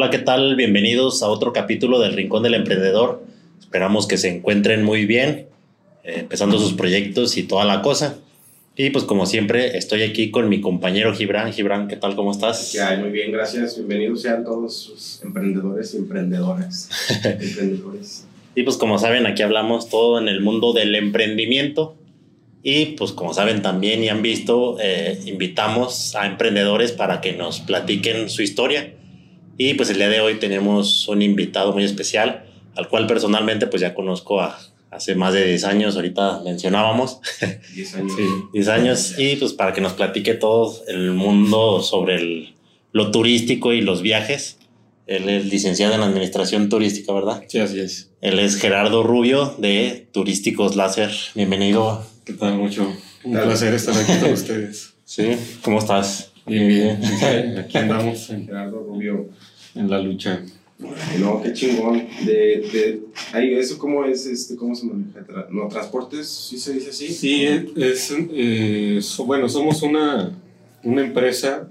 Hola, ¿qué tal? Bienvenidos a otro capítulo del Rincón del Emprendedor. Esperamos que se encuentren muy bien, eh, empezando sus proyectos y toda la cosa. Y pues como siempre, estoy aquí con mi compañero Gibran. Gibran, ¿qué tal? ¿Cómo estás? Ya, muy bien, gracias. Bienvenidos sean todos sus emprendedores y emprendedoras. emprendedores. Y pues como saben, aquí hablamos todo en el mundo del emprendimiento. Y pues como saben también y han visto, eh, invitamos a emprendedores para que nos platiquen su historia. Y pues el día de hoy tenemos un invitado muy especial, al cual personalmente pues ya conozco a, hace más de 10 años, ahorita mencionábamos. 10 años. Sí, 10 años. Y pues para que nos platique todo el mundo sobre el, lo turístico y los viajes. Él es licenciado en Administración Turística, ¿verdad? Sí, así es. Él es Gerardo Rubio de Turísticos Láser. Bienvenido. ¿Qué tal? Mucho. Un placer estar aquí con ustedes. Sí, ¿cómo estás? Bien, bien. Aquí andamos en, Gerardo Rubio. En la lucha. No, qué chingón. De, de, ahí, ¿Eso cómo es? Este, ¿Cómo se maneja? ¿No, transportes? ¿Sí se dice así? Sí, es, eh, so- bueno, somos una, una empresa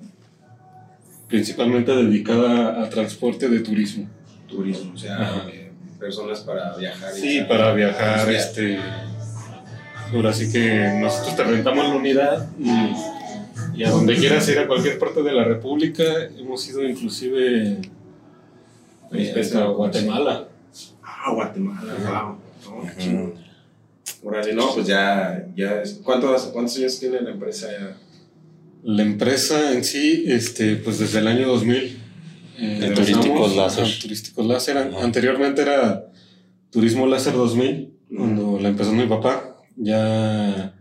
principalmente dedicada a transporte de turismo. Turismo, o sea, eh, personas para viajar. Sí, para viajar, este. Ahora sí que nosotros te rentamos la unidad y, y a donde quieras ir a cualquier parte de la República, hemos ido inclusive eh, hasta Guatemala. Ah, Guatemala, Ajá. wow. No, no, pues ya, ya es- ¿cuántos, ¿cuántos años tiene la empresa ya? La empresa en sí, este, pues desde el año 2000. eh, De Turísticos Láser. ajá, Turísticos Láser. Anteriormente era Turismo Láser 2000, Ujú. cuando la empezó mi papá. Ya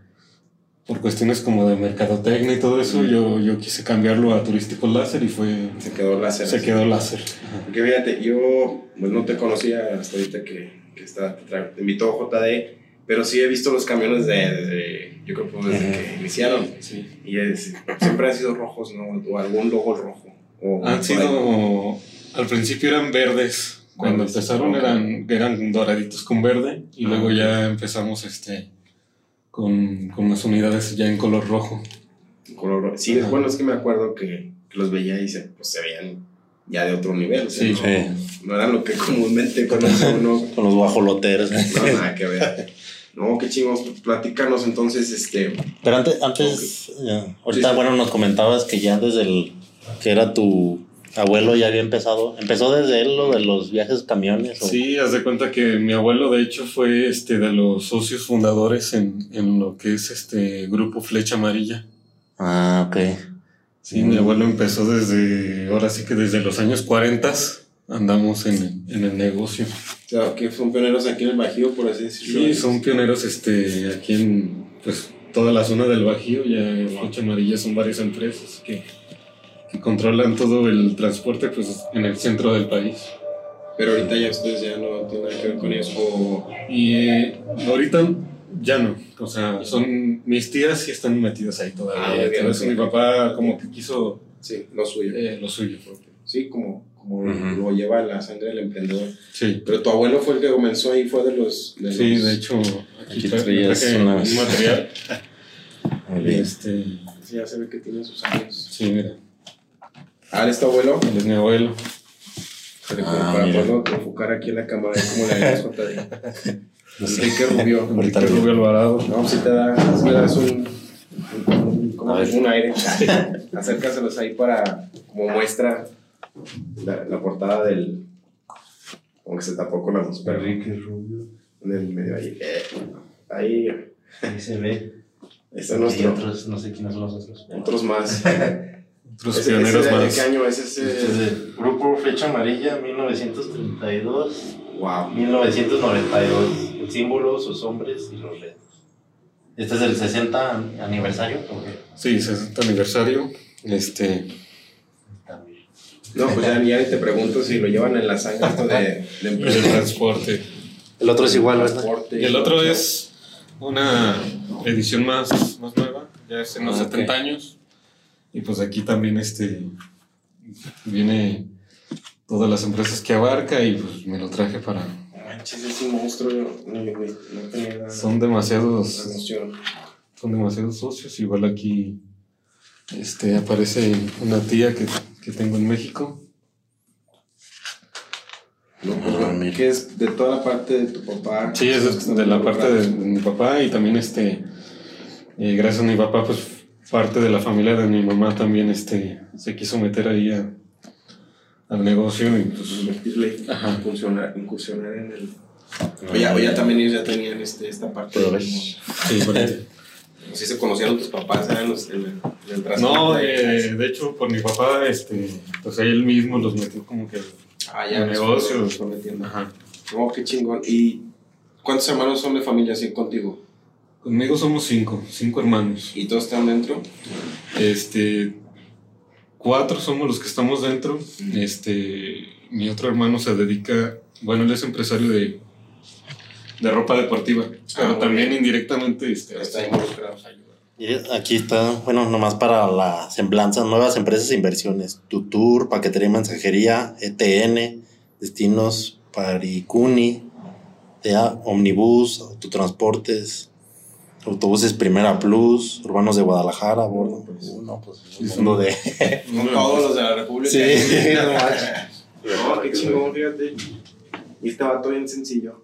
por cuestiones como de mercadotecnia y todo eso, yo, yo quise cambiarlo a Turísticos Láser y fue, Se quedó láser. se quedó Láser. Ajá. Porque fíjate, yo pues, no te conocía hasta ahorita que, que está, te, invitó JD, pero sí he visto los camiones de, de- yo creo que desde que iniciaron. Sí. Y es- siempre han sido rojos, ¿no? O algún logo rojo. O Han sido, al principio eran verdes, cuando Verdes, empezaron eran, eran doraditos con verde y Ah, luego ok. ya empezamos este con, con las unidades ya en color rojo. color rojo. Sí, es Ajá. bueno, es que me acuerdo que, que los veía y se, pues, se veían ya de otro nivel. o sea, Sí, no, sí. no eran lo que comúnmente conoce uno. Con los guajoloteros. No, nada que ver. No, qué chingos. Platícanos entonces, este. Pero antes, antes ya, ahorita, Sí, sí. bueno, nos comentabas que ya desde el que era tu abuelo ya había empezado. ¿Empezó desde él lo de los viajes camiones? o- Sí, haz de cuenta que mi abuelo de hecho fue este de los socios fundadores en, en lo que es este grupo Flecha Amarilla. Ah, ok. Sí, Mm. mi abuelo empezó desde, ahora sí que desde los años 40 andamos en, en el negocio. O sea, que son pioneros aquí en el Bajío, por así decirlo. Sí, son pioneros este, aquí en pues, toda la zona del Bajío, ya en Flecha Amarilla son varias empresas que, que controlan todo el transporte pues, en el centro del país. Pero ahorita ya ustedes ya no tienen nada que ver con eso. o- Y eh, ahorita ya no, o sea, son mis tías sí están metidas ahí Ah, todavía. muy bien, ok. mi papá como que quiso Sí, lo suyo. eh, lo suyo. Sí, como, como Ujú. lo lleva la sangre del emprendedor. Sí. Pero tu abuelo fue el que comenzó ahí, fue de los. De Sí, los- de hecho, aquí, Aquí tra- traías unas- un material. Este, Sí, ya se ve que tiene sus años. sí, mira, Ah, ¿él es tu abuelo? él es mi abuelo. Pero Ah, para poderlo enfocar aquí en la cámara, como la JD. Enrique Rubio. Enrique Rubio Alvarado. No, si te da, si le das un, un, un- como un aire. Acércaselos ahí para, como muestra la, la portada del. Como que se tapó con la luz, pero Rubio. en el medio ahí. Eh, ahí Ahí se ve. está Y nuestro. otros, no sé quiénes son los otros. Otros más. Otros Ese- pioneros ese de más. ¿Qué año es ese? Este es el Grupo Flecha Amarilla, 1932, Wow. 1992. El símbolo, sus hombres y los retos. Este es el 60 aniversario. ¿o qué? Sí, 60 aniversario. Este, También. No, pues ya, ya ni te pregunto si lo llevan en la sangre esto de, de El transporte. El otro es igual, ¿verdad? Y el otro es una edición más, más nueva, ya es en los Ah, ok. 70 años. Y pues aquí también este viene todas las empresas que abarca y pues me lo traje para... No Manches, es un monstruo. yo No, no, no tenía Son demasiados, son demasiados socios. Igual aquí este, aparece una tía que, que tengo en México. No, pues, que es de toda la parte de tu papá. Sí, es de, de la parte de, de mi papá y también este, eh, gracias a mi papá, pues parte de la familia de mi mamá también este, se quiso meter ahí a- al negocio y pues Invertirle, Ajá. incursionar, incursionar en el. O ya, o ya también ellos ya tenían este, esta parte. Pero de sí, por Si se conocieron tus papás, eran los en el, en el. No, eh, de hecho por mi papá, este, pues él mismo los metió como que ah, ya, el los negocio. fueron- fueron metiendo. Ajá. Oh, qué chingón. ¿Y cuántos hermanos son de familia así contigo? Conmigo somos cinco, cinco hermanos. ¿Y todos están dentro? Este, cuatro somos los que estamos dentro. Este, mi otro hermano se dedica, bueno, él es empresario de, de ropa deportiva, pero muy también indirectamente este, Está involucrado. aquí está, bueno, nomás para la semblanza, nuevas empresas e inversiones. Tutur, Paquetería y Mensajería, ETN, Destinos Paricuni, Omnibus, Autotransportes, Autobuses Primera Plus, Urbanos de Guadalajara, a bordo. Uh, no, pues, un mundo de... Son todos los de la República. Sí, no. No, qué chingón, fíjate. Y este vato bien sencillo.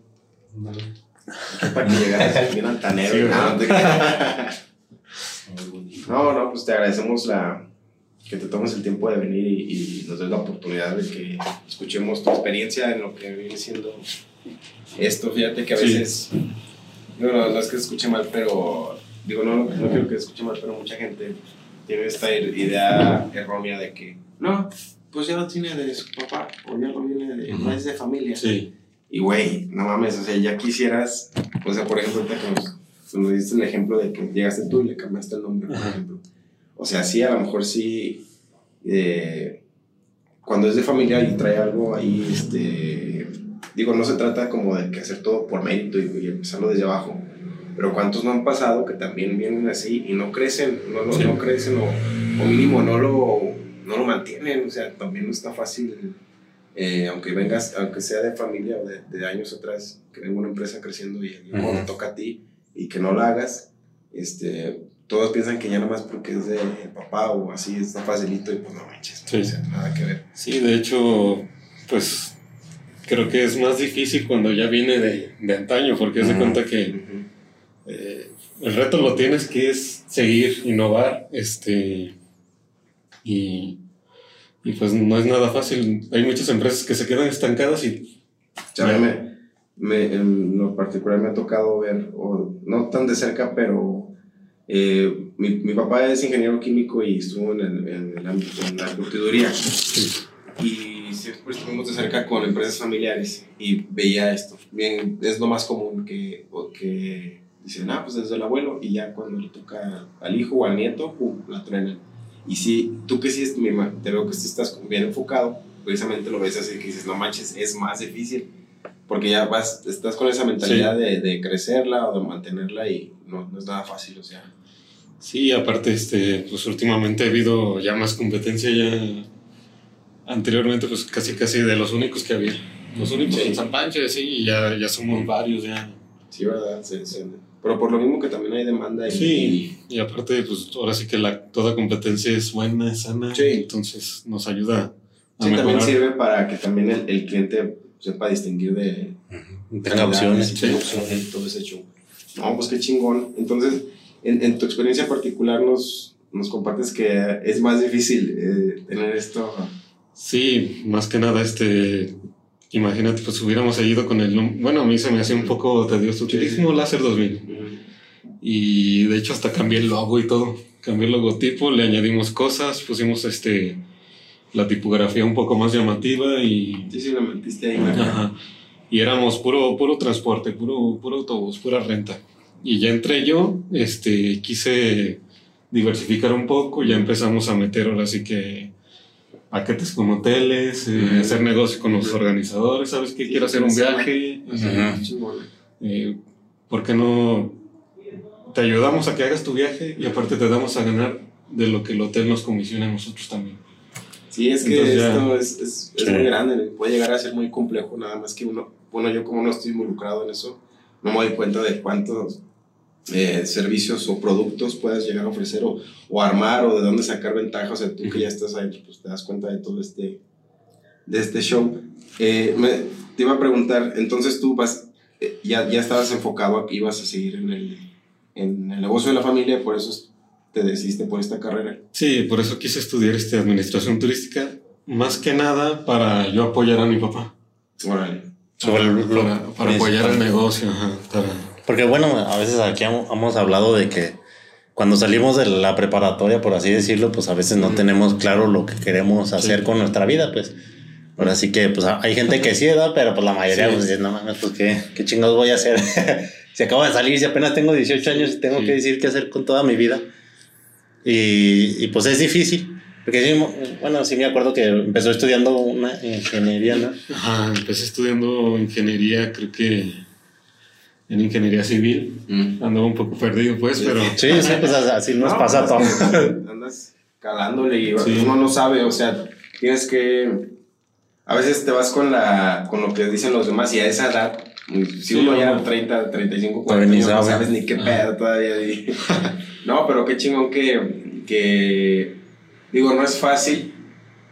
Para que llegaras bien altanero. Sí, no, no pues te agradecemos la, que te tomes el tiempo de venir y, y nos des la oportunidad de que escuchemos tu experiencia en lo que viene siendo esto. Fíjate que a Sí. Digo, no, no es que se escuche mal, pero, digo, no, no quiero que se escuche mal, pero mucha gente tiene esta idea errónea de que, no, pues ya lo tiene de su papá, o ya lo viene de, no es de familia. Sí, Y güey, no mames, o sea, ya quisieras, o sea, por ejemplo, ahorita que nos, diste el ejemplo de que llegaste tú y le cambiaste el nombre, por ejemplo. O sea, sí, a lo mejor sí, eh, cuando es de familia y trae algo ahí, este, digo, no se trata como de que hacer todo por mérito y, y empezarlo desde abajo. Pero cuántos no han pasado que también vienen así y no crecen, no, no, Sí. no crecen o, o mínimo no lo, no lo mantienen, o sea, también no está fácil eh, aunque vengas, aunque sea de familia o de, de años atrás, que venga una empresa creciendo y te toca a ti y que no la hagas, este, todos piensan que ya nada más porque es de papá o así está facilito y pues no manches, no, Sí. o sea, nada que ver. sí, de hecho, pues creo que es más difícil cuando ya viene de, de antaño, porque haz de Ujú. cuenta que eh, el reto lo tienes que es seguir, innovar, este, y, y pues no es nada fácil. Hay muchas empresas que se quedan estancadas y O sea, a mí me, me- en lo particular me ha tocado ver, o no tan de cerca, pero eh, mi, mi papá es ingeniero químico y estuvo en el, en el ámbito, en la curtiduría. Y siempre estuvimos de cerca con empresas familiares y veía esto. Bien, es lo más común que, que dicen, ah, pues desde el abuelo, y ya cuando le toca al hijo o al nieto, pum, la truenan. Y si tú que sí, es- me ima- te veo que sí estás bien enfocado, precisamente lo ves así que dices, no manches, es más difícil. Porque ya vas, estás con esa mentalidad de, de crecerla o de mantenerla y no, no es nada fácil, o sea. sí, aparte, este, pues últimamente ha habido ya más competencia, ya anteriormente pues casi casi de los únicos que había. Los únicos Sí. en San Pancho, y así, y ya, ya somos varios ya. Sí, ¿verdad? Sí, sí. Pero por lo mismo que también hay demanda y, Sí. Y aparte, pues ahora sí que la, toda competencia es buena, es sana, Sí. entonces nos ayuda a Sí, también mejorar. sirve para que también el, el cliente sepa distinguir de Tenga opciones. y tenga opciones y todo ese show. No, pues qué chingón. Entonces, en, en tu experiencia particular nos, nos compartes que es más difícil eh, tener esto. Sí, más que nada, este, imagínate, pues hubiéramos seguido con el, bueno, a mí se me hacía un poco tedioso, Sí. Turismo Láser 2000, y de hecho hasta cambié el logo y todo, cambié el logotipo, le añadimos cosas, pusimos este, la tipografía un poco más llamativa y Sí, sí, lo metiste ahí. Ajá. Y éramos puro, puro transporte, puro, puro autobús, pura renta. Y ya entré yo, este, quise diversificar un poco, ya empezamos a meter ahora sí que paquetes con hoteles, eh, hacer negocio con los organizadores, ¿sabes qué? Quiero hacer un viaje. Chingón. eh, ¿Por qué no te ayudamos a que hagas tu viaje y aparte te damos a ganar de lo que el hotel nos comisiona a nosotros también? Sí, es que Entonces ya- esto es, es, es Sí. muy grande, puede llegar a ser muy complejo, nada más que uno, bueno, yo como no estoy involucrado en eso, no me doy cuenta de cuántos eh, servicios o productos puedes llegar a ofrecer o, o armar o de dónde sacar ventaja, o sea, tú que ya estás ahí, pues te das cuenta de todo este, de este show. Eh, me, te iba a preguntar, entonces tú vas, eh, ya, ya estabas enfocado a que ibas a seguir en el, en el negocio de la familia, por eso te decidiste por esta carrera. Sí, por eso quise estudiar este, administración turística, más que nada para yo apoyar a mi papá. Órale. Sobre el- lo para, para apoyar el negocio, ajá, para- Porque bueno, a veces aquí hemos hablado de que cuando salimos de la preparatoria, por así decirlo, pues a veces no tenemos claro lo que queremos hacer con nuestra vida, pues. Ahora sí que pues hay gente que sí, ¿verdad? Pero pues la mayoría Sí. pues dice, no mames, pues qué, qué chingados voy a hacer. si acabo de salir, si apenas tengo 18 años y tengo Sí. que decir qué hacer con toda mi vida. Y, y pues es difícil. Porque sí, bueno, sí me acuerdo que empezó estudiando una ingeniería, ¿no? Ajá, empecé estudiando ingeniería, creo que en ingeniería civil. Andaba un poco perdido, pues, pero Sí, sí, pues así nos No, pasa pues, que Andas calándole y Sí. uno no sabe, o sea, tienes que... A veces te vas con, la, con lo que dicen los demás y a esa edad, si Sí, uno ya no. 30, 35, Todavía 40 ni años, no sabe. sabes ni qué pedo todavía. y- no, pero qué chingón que, que... Digo, no es fácil,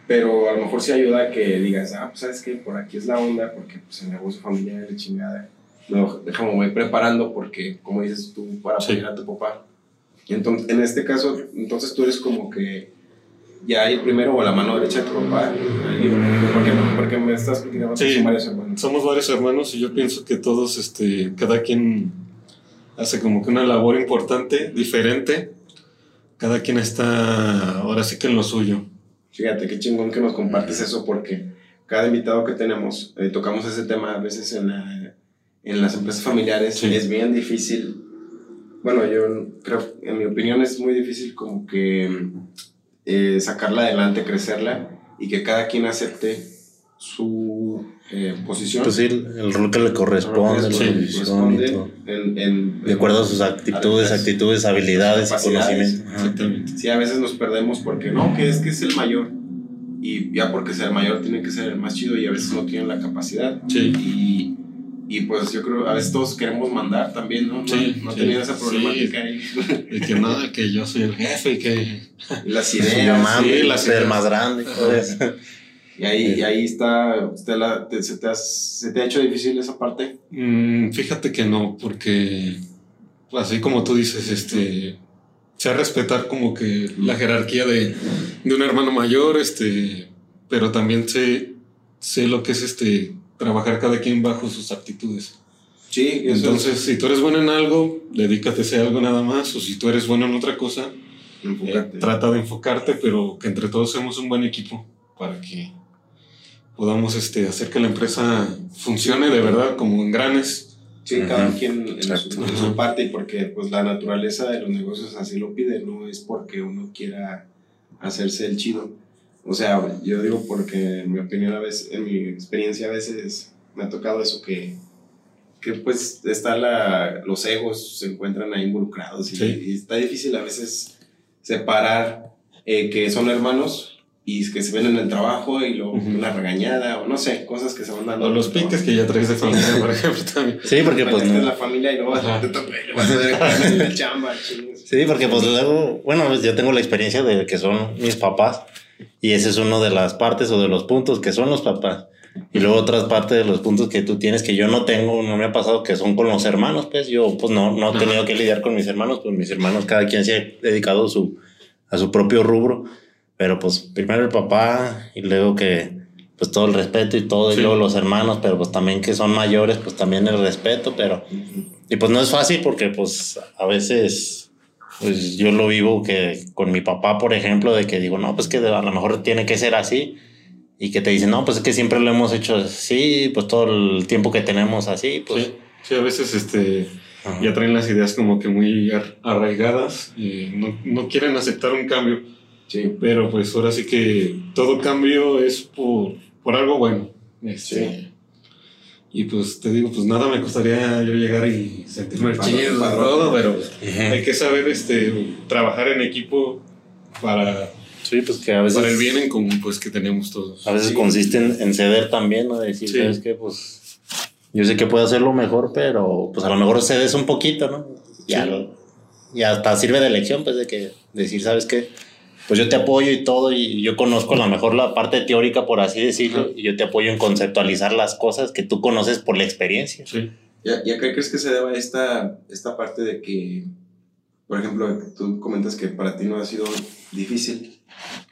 pero a lo mejor sí ayuda a que digas, ah, pues sabes que por aquí es la onda, porque pues el negocio familiar es chingada. No, déjame, voy preparando porque, como dices tú, para Sí. apoyar a tu papá. Y entonces, en este caso, entonces tú eres como que ya el primero o la mano derecha de tu papá. Porque, porque me estás platicando Sí. son varios hermanos. somos varios hermanos y yo pienso que todos, este, cada quien hace como que una labor importante, diferente. Cada quien está ahora sí que en lo suyo. Fíjate qué chingón que nos compartes eso porque cada invitado que tenemos, eh, tocamos ese tema a veces en, la- en las empresas familiares, Sí. es bien difícil. Bueno, yo creo, en mi opinión es muy difícil como que eh, sacarla adelante, crecerla y que cada quien acepte su eh, posición. Pues sí, el, el rol que le corresponde, la Sí, y todo. en, en- De acuerdo a sus actitudes, a- actitudes, habilidades y conocimientos. Sí, a veces nos perdemos porque no, que es que es el mayor. Y ya porque sea el mayor tiene que ser el más chido y a veces no tienen la capacidad. Sí. Y, y pues yo creo, a veces todos queremos mandar también, ¿no? No- Sí, no sí. tener esa Sí. problemática ahí. Y que nada, que yo soy el jefe y que... Las ideas. sí, las ser ideas. más grande. todo eso. Y ahí, y ahí está, la- te- se, te ha, se te ha hecho difícil esa parte. Mm, fíjate que no, porque así como tú dices, este, sé respetar como que la jerarquía de, de un hermano mayor, este, pero también sé, sé lo que es este, trabajar cada quien bajo sus aptitudes. Sí, eso Entonces, si tú eres bueno en algo, dedícate a ese algo nada más, o si tú eres bueno en otra cosa, eh, trata de enfocarte, pero que entre todos seamos un buen equipo para que podamos este, hacer que la empresa funcione de verdad como engranes. Sí, cada quien en su, en su parte y porque pues la naturaleza de los negocios así lo pide, no es porque uno quiera hacerse el chido. O sea, yo digo porque en mi opinión a veces, en mi experiencia a veces me ha tocado eso que, que pues está la, los egos se encuentran ahí involucrados y, Sí. y está difícil a veces separar eh, que son hermanos y que se ven en el trabajo y luego Ujú. una regañada o no sé, cosas que se van dando. O los piques que ya traes de familia, por ejemplo, también. Sí, porque pues no. la familia y luego Ajá. te toca y vas a ver la chamba, chingos. Sí, porque pues luego, bueno, pues, yo tengo la experiencia de que son mis papás y ese es uno de las partes o de los puntos que son los papás. Y luego otras partes de los puntos que tú tienes que yo no tengo, no me ha pasado que son con los hermanos, pues yo pues no, no he tenido que lidiar con mis hermanos, pues mis hermanos cada quien se ha dedicado su, a su propio rubro, pero pues primero el papá y luego que pues todo el respeto y todo, Sí. y luego los hermanos, pero pues también que son mayores, pues también el respeto, pero... Y pues no es fácil porque pues a veces pues yo lo vivo que con mi papá, por ejemplo, de que digo, no, pues que a lo mejor tiene que ser así. Y que te dicen, no, pues es que siempre lo hemos hecho así, pues todo el tiempo que tenemos así, pues... Sí, sí, a veces este, ajá. ya traen las ideas como que muy ar- arraigadas y no, no quieren aceptar un cambio. Sí. Pero pues ahora sí que todo cambio es por, por algo bueno. Este, Y pues te digo, pues nada me costaría yo llegar y sentirme Padrón, chido, padrón. todo, pero hay que saber este, trabajar en equipo para, Sí, pues que a veces, para el bien en común pues que tenemos todos. a veces Sí. consiste en, en ceder también, ¿no? Decir, Sí. ¿sabes qué? Pues yo sé que puedo hacerlo mejor, pero pues a lo mejor cedes un poquito, ¿no? Sí. lo- y hasta sirve de lección, pues de que decir, ¿sabes qué? Pues yo te apoyo y todo, y yo conozco a lo mejor la parte teórica, por así decirlo, Ajá. y yo te apoyo en conceptualizar las cosas que tú conoces por la experiencia. Sí. ¿Ya, ya qué crees que se deba esta, esta parte de que, por ejemplo, tú comentas que para ti no ha sido difícil?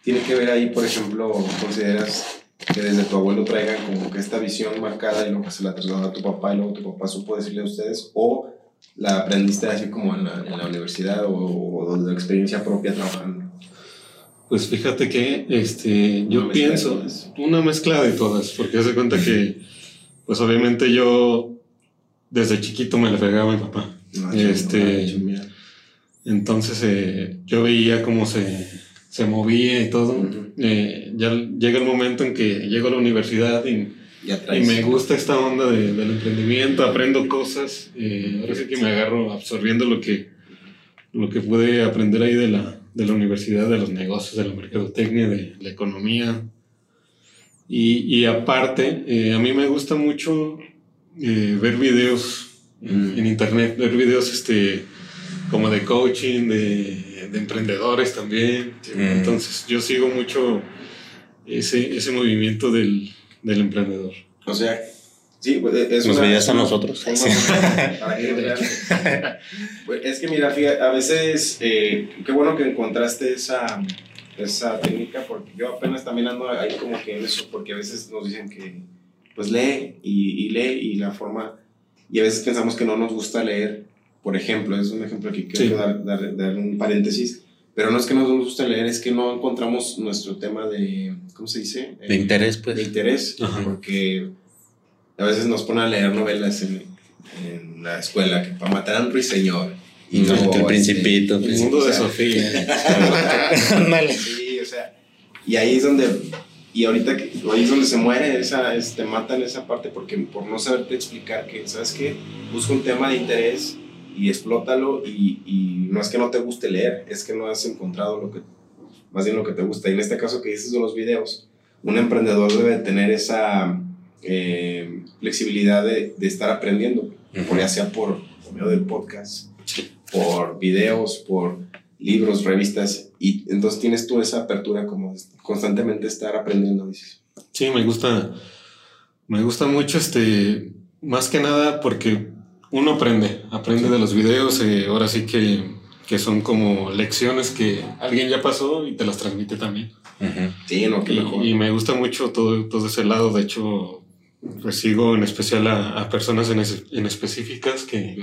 ¿Tiene que ver ahí, por ejemplo, consideras que desde tu abuelo traigan como que esta visión marcada y luego que se la trasladó a tu papá y luego tu papá supo decirle a ustedes? ¿O la aprendiste así como en la, en la universidad o, o de experiencia propia trabajando? Pues fíjate que este, yo Una pienso una mezcla de todas, porque hace cuenta que, pues obviamente yo desde chiquito me le pegaba a mi papá. No, Este-. Entonces eh, yo veía cómo se, se movía y todo. Eh, ya llega el momento en que llego a la universidad y, me gusta esta onda de- del emprendimiento, aprendo cosas. eh, ahora sí que me agarro absorbiendo lo que, lo que pude aprender ahí de la, de la universidad, de los negocios, de la mercadotecnia, de la economía. Y, y aparte, eh, a mí me gusta mucho eh, ver videos Mm. en internet, ver videos este, como de coaching, de, de emprendedores también. Mm. Entonces yo sigo mucho ese, ese movimiento del, del emprendedor. O sea, sí, pues, es Nos una- veías a nosotros. una-. Pues, es que mira, fíjate, a veces, eh, qué bueno que encontraste esa, esa técnica, porque yo apenas también ando ahí como que en eso, porque a veces nos dicen que, pues lee y, y lee y la forma, y a veces pensamos que no nos gusta leer, por ejemplo, es un ejemplo que quiero Sí. dar, dar, dar un paréntesis, pero no es que no nos gusta leer, es que no encontramos nuestro tema de, ¿cómo se dice? De interés, pues. de interés, Ajá. porque a veces nos ponen a leer novelas en, en la escuela, que para matar a un ruiseñor. Y no, el principito. este, El mundo o de Sofía. Sí, o sea, y ahí es donde, y ahorita que, ahí es donde se muere, esa, este, matan esa parte porque por no saberte explicar que, ¿sabes qué? Busca un tema de interés y explótalo y, y no es que no te guste leer, es que no has encontrado lo que, más bien lo que te gusta. Y en este caso que dices de los videos, un emprendedor debe tener esa eh, flexibilidad de, de estar aprendiendo, por ya sea por, por medio del podcast, por videos, por libros, revistas, y entonces tienes tú esa apertura como de constantemente estar aprendiendo, dices. Sí, me gusta, me gusta mucho este, más que nada porque uno aprende, aprende de los videos, eh, ahora sí que, que son como lecciones que alguien ya pasó y te las transmite también. Sí, no. Y, y me gusta mucho todo, todo ese lado, de hecho, pues sigo en especial a, a personas en, es- en específicas que.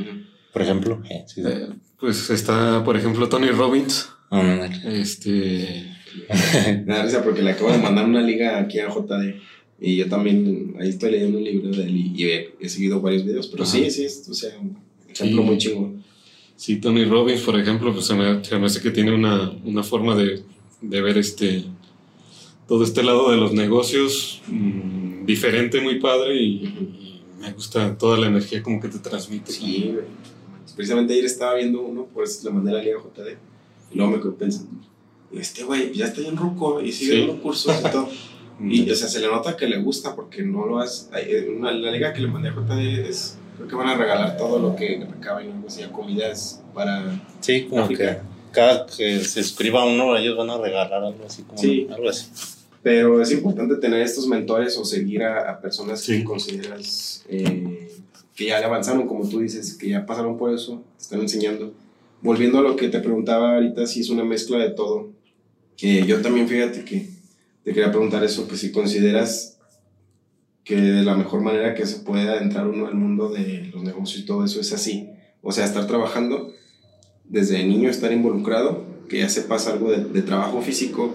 Por ejemplo. eh, sí. eh, pues está, por ejemplo, Tony Robbins, Ándale. este, Me da risa porque le acabo de mandar una liga aquí a JD. Y yo también ahí estoy leyendo un libro de él y, y he, he seguido varios videos. Pero Ajá. sí, sí, es, o sea, un ejemplo Sí. muy chingón. Sí, Tony Robbins, por ejemplo, pues se me, se me hace que tiene una, una forma de, de ver este todo este lado de los negocios mm, diferente, muy padre y, y me gusta toda la energía como que te transmite. Sí, güey. Precisamente ayer estaba viendo uno, por eso le mandé la liga a JD. Y luego me quedé pensando, este güey ya está en ruco y sigue Sí. dando cursos y todo. Mm, Y, o sea, se le nota que le gusta porque no lo hace. eh, Una, la liga que le mandé a JD es. Creo que van a regalar todo lo que recaben, algo así, comidas para. Sí, como África. que cada que se suscriba uno, ellos van a regalar algo así. Como Sí. Algo así. Pero es importante tener estos mentores o seguir a, a personas Sí. que consideras eh, que ya le avanzaron, como tú dices, que ya pasaron por eso, te están enseñando. Volviendo a lo que te preguntaba ahorita, si es una mezcla de todo. Eh, yo también, fíjate que te quería preguntar eso, que si consideras que de la mejor manera que se pueda entrar uno al mundo de los negocios y todo eso es así. O sea, estar trabajando desde niño, estar involucrado, que ya sepas algo de, de trabajo físico,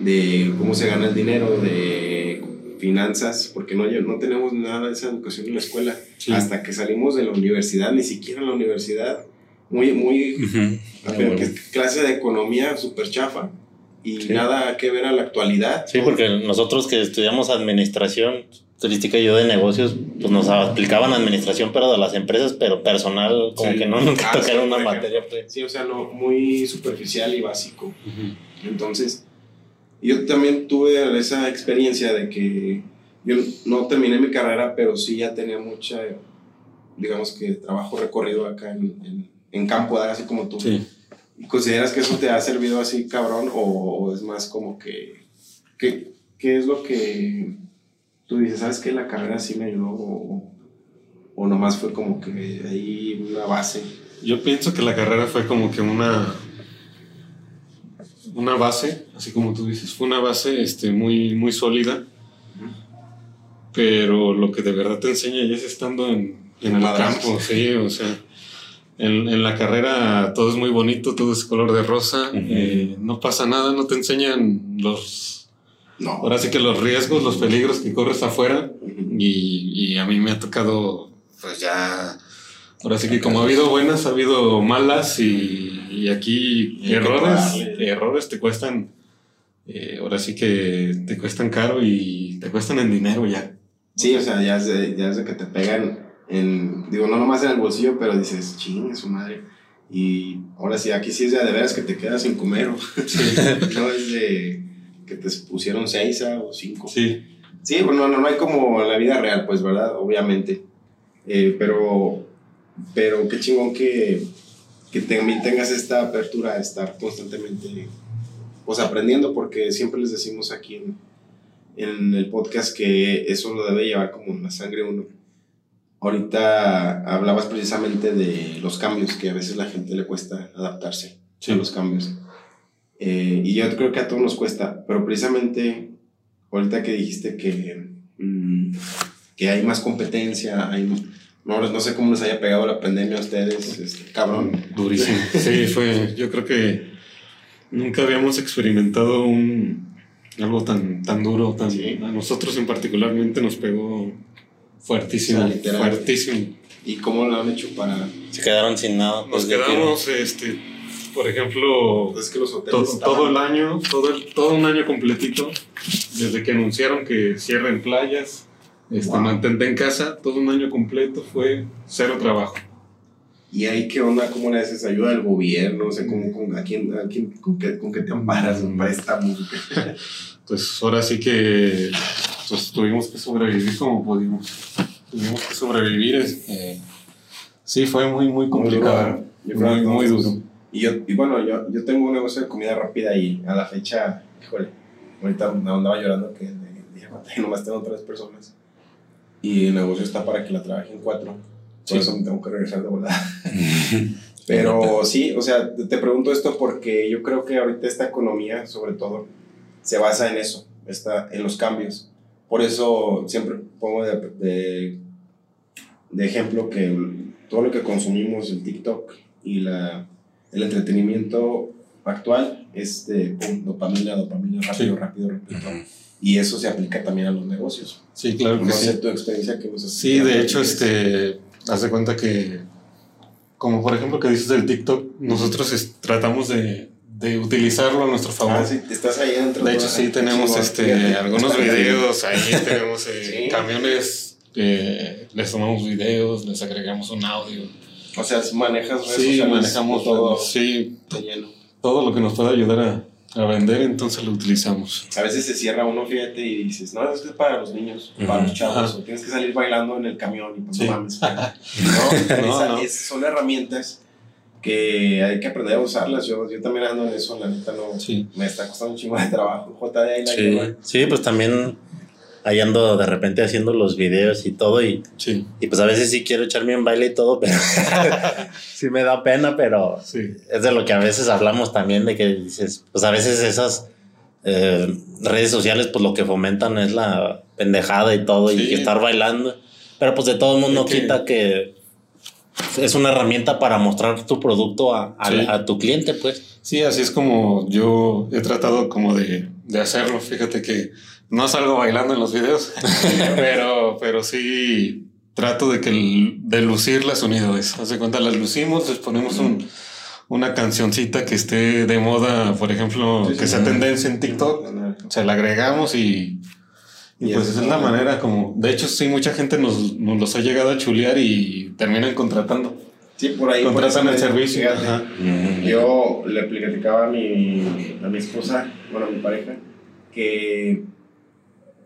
de cómo se gana el dinero, de finanzas, porque no, no tenemos nada de esa educación en la escuela. Sí. Hasta que salimos de la universidad, ni siquiera en la universidad, muy, muy, Ujú. pero que clase de economía súper chafa. y Sí. nada que ver a la actualidad. Sí, porque nosotros que estudiamos administración turística y yo de negocios, pues nos explicaban administración, pero de las empresas, pero personal, como Sí. que no, nunca Ah, sí, tocaron una por ejemplo. materia. Pues. Sí, o sea, no, muy superficial y básico. Entonces, yo también tuve esa experiencia de que yo no terminé mi carrera, pero sí ya tenía mucha, digamos que trabajo recorrido acá en, en, en campo, así como tú. Sí. ¿Y ¿Consideras que eso te ha servido así, cabrón? ¿O, o es más como que, que... ¿Qué es lo que tú dices? ¿Sabes que la carrera sí me ayudó? ¿O, o nomás fue como que ahí una base? Yo pienso que la carrera fue como que una una base, así como tú dices, fue una base este, muy, muy sólida, pero lo que de verdad te enseña ya es estando en, en el campo, sí, o sea, en, en la carrera todo es muy bonito, todo es color de rosa, eh, no pasa nada, no te enseñan los, No. ahora sí que los riesgos, los peligros que corres afuera, y, y a mí me ha tocado, pues ya. Ahora sí que como ha habido buenas, ha habido malas y, y aquí Y errores, errores te cuestan, eh, ahora sí que te cuestan caro y te cuestan en dinero ya. Sí, o sea, ya es, de, ya es de que te pegan en, digo, no nomás en el bolsillo, pero dices, ching, su madre. Y ahora sí, aquí sí es de, de veras que te quedas sin comer, o- no es de que te pusieron seis o cinco. Sí, Sí, bueno, no, no hay como en la vida real, pues, ¿verdad? Obviamente. Eh, pero, pero qué chingón que, que también tengas esta apertura a estar constantemente, pues, aprendiendo, porque siempre les decimos aquí en, en el podcast que eso lo debe llevar como en la sangre uno. Ahorita hablabas precisamente de los cambios, que a veces la gente le cuesta adaptarse Sí. a los cambios. Eh, y yo creo que a todos nos cuesta, pero precisamente ahorita que dijiste que, mm, que hay más competencia, hay, no, no sé cómo les haya pegado la pandemia a ustedes, este, cabrón. durísimo. Sí, fue, yo creo que nunca habíamos experimentado un, algo tan, tan duro, tan, Sí. a nosotros en particularmente nos pegó fuertísimo, O sea, literal. fuertísimo. ¿Y cómo lo han hecho para...? Se quedaron sin nada. Nos pues, que- quedamos, este, por ejemplo, es que los hoteles todo, estaban- todo el año, todo, el- todo un año completito, desde que anunciaron que cierren playas, este, Wow. mantente en casa, todo un año completo fue cero trabajo. ¿Y ahí qué onda? ¿Cómo le haces ayuda del gobierno? O sea, ¿cómo, con, a quién, a quién, con, qué, ¿con qué te amparas? ¿Un préstamo? Pues ahora sí que pues, tuvimos que sobrevivir como pudimos. Tuvimos que sobrevivir. eh, sí, fue muy, muy complicado. Muy, que muy todos- duro. Y, yo, y bueno, yo, yo tengo un negocio de comida rápida y a la fecha, híjole, ahorita andaba llorando que dije, "Puta, y nomás tengo tres personas. Y el negocio está para que la trabajen cuatro. Por Sí. eso me tengo que regresar de volada. Pero sí, o sea, te pregunto esto porque yo creo que ahorita esta economía, sobre todo, se basa en eso, está en los cambios. Por eso siempre pongo de, de, de ejemplo que todo lo que consumimos en TikTok y la, el entretenimiento actual es de pum, dopamina, dopamina, rápido, Sí. rápido, rápido. Y eso se aplica también a los negocios. Sí, claro que No sé sí. tu experiencia que nos Sí, de hecho, este, haz de cuenta que, como por ejemplo que dices del TikTok, nosotros es- tratamos de, de utilizarlo a nuestro favor. Ah, sí, estás ahí adentro. De hecho, sí, tenemos este, fíjate, algunos videos ahí, tenemos eh, Sí. camiones, eh, les tomamos videos, les agregamos un audio. O sea, manejas redes Sí, sociales, manejamos todo sí, de lleno. todo lo que nos pueda ayudar a, a vender, entonces lo utilizamos. A veces se cierra uno, fíjate, y dices, no, esto es para los niños, para los chavos, o tienes que salir bailando en el camión y pues Sí. no mames. No, No, esa- no. es- son herramientas que hay que aprender a usarlas. Yo, yo también ando en eso, la neta no. Sí. Me está costando un chingo de trabajo. JD la Sí, sí, pues también ahí ando de repente haciendo los videos y todo y, Sí, y pues a veces sí quiero echarme un baile y todo, pero sí me da pena, pero sí. es de lo que a veces hablamos también, de que dices, pues a veces esas eh, redes sociales pues lo que fomentan es la pendejada y todo y Sí. que estar bailando, pero pues de todo mundo Es que- quita que es una herramienta para mostrar tu producto a, a- a tu cliente, pues. Sí, así es como yo he tratado como de, de hacerlo. Fíjate que no salgo bailando en los videos, pero, pero sí trato de que de lucir las unidades. Haz de cuenta, las lucimos, les ponemos un, una cancioncita que esté de moda, por ejemplo, Sí, sí, que sea sí. tendencia en TikTok, se la agregamos y, y Y pues es la manera como, de hecho sí, mucha gente nos, nos los ha llegado a chulear y terminan contratando. Sí, por ahí. por Contratan el servicio. ajá. Yo le platicaba a mi, a mi esposa, bueno, a mi pareja, que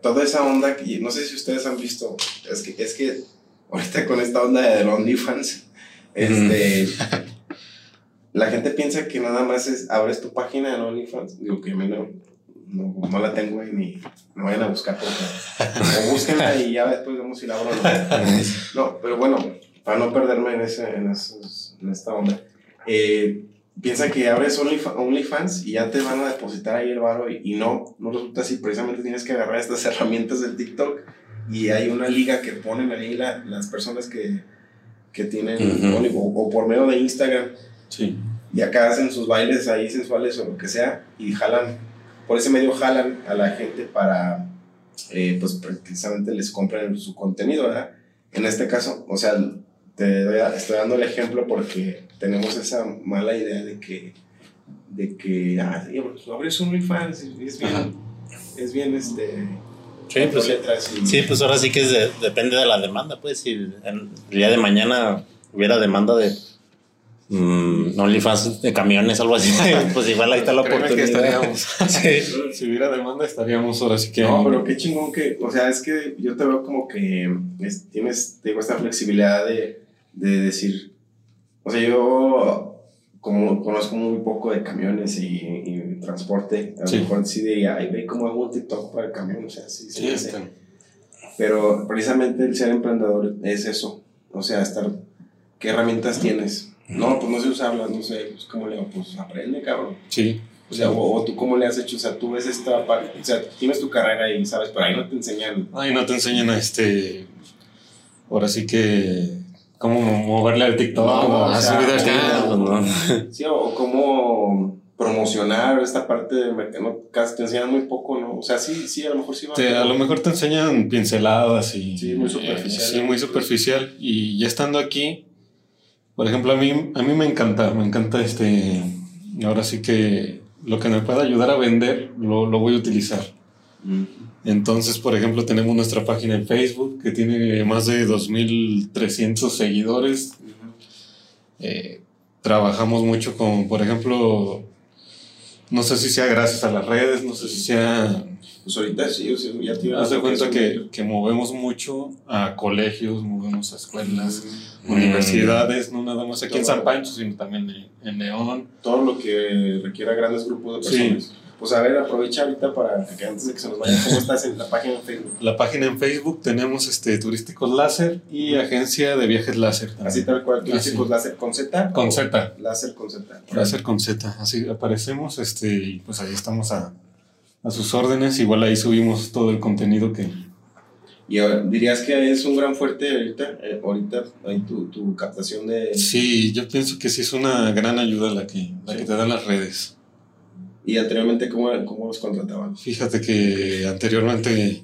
toda esa onda, que no sé si ustedes han visto, es que, es que ahorita con esta onda de OnlyFans, este, la gente piensa que nada más es, abres tu página en OnlyFans, digo que a mí no, no, no la tengo y ni me vayan a buscar, porque, o búsquenla y ya después vemos si la abro o no. No, pero bueno, para no perderme en, ese, en, esos- en esta onda, eh, piensa que abres Onlyfa- OnlyFans y ya te van a depositar ahí el varo y, y no, no resulta así, precisamente tienes que agarrar estas herramientas del TikTok y hay una liga que ponen ahí la- las personas que, que tienen Ujú. Only- o, o por medio de Instagram Sí. y acá hacen sus bailes ahí sensuales o lo que sea y jalan, por ese medio jalan a la gente para, eh, pues precisamente les compren su contenido, ¿verdad? En este caso, o sea, te doy a- estoy dando el ejemplo porque tenemos esa mala idea de que, de que, ah, sí, pues abres un OnlyFans y es bien, Ajá. es bien, este, Sí, pues, sí. letras y- Sí, pues ahora sí que es de- depende de la demanda, pues si en- el día de mañana hubiera demanda de mm, OnlyFans de camiones, algo así, pues igual ahí está la Créeme que oportunidad. estaríamos. Sí. Si hubiera demanda estaríamos ahora sí que... No, pero qué chingón que, o sea, es que yo te veo como que es- tienes, te digo, esta flexibilidad de, de decir, o sea, yo como conozco muy poco de camiones y, y transporte, a lo Sí. mejor sí diría, ay, ve cómo hago un TikTok para el camión, o sea, sí, sí, Sí. Pero precisamente el ser emprendedor es eso, o sea, estar, ¿qué herramientas tienes? No, pues no sé usarlas, no sé, pues cómo le hago, pues aprende, cabrón. Sí. O sea, o, o tú cómo le has hecho, o sea, tú ves esta parte, o sea, tienes tu carrera y sabes, pero ahí no te enseñan. Ay, no te enseñan a este. Ahora sí que. Cómo moverle al TikTok. No, o a sea, subir Sí, acá. no. Sí, o, cómo promocionar esta parte del mercado, ¿no? casi te enseñan muy poco, ¿no? O sea, sí, sí, a lo mejor sí va. Te- a lo mejor te enseñan pinceladas y. Sí, muy eh, superficial. sí, muy superficial. Y ya estando aquí, por ejemplo, a mí, a mí me encanta, me encanta este. Ahora sí que lo que me pueda ayudar a vender, lo, lo voy a utilizar. Entonces, por ejemplo, tenemos nuestra página en Facebook que tiene más de 2.300 seguidores. Eh, trabajamos mucho con, por ejemplo, no sé si sea gracias a las redes, no sé si sea... Pues ahorita sí, o sea, ya tiene. Haz de cuenta que, que movemos mucho a colegios, movemos a escuelas, Mm. universidades, no nada más aquí en. San Pancho, sino también en, en León. Todo lo que requiera grandes grupos de Sí. Pues a ver, aprovecha ahorita para que antes de que se nos vaya, ¿cómo estás en la página de Facebook? La página en Facebook tenemos este Turísticos Láser y Agencia de Viajes Láser. también. Así tal cual, turísticos Así. láser con Z. Con Z. Láser con Z. Láser con Z, así aparecemos, este, y pues ahí estamos a, a sus órdenes. Igual ahí subimos todo el contenido que. Y ahora, dirías que es un gran fuerte ahorita, eh, ahorita ahí tu, tu captación de... Sí, yo pienso que sí es una gran ayuda la que, la que te dan las redes. Y anteriormente, ¿cómo, cómo los contrataban? Fíjate que anteriormente,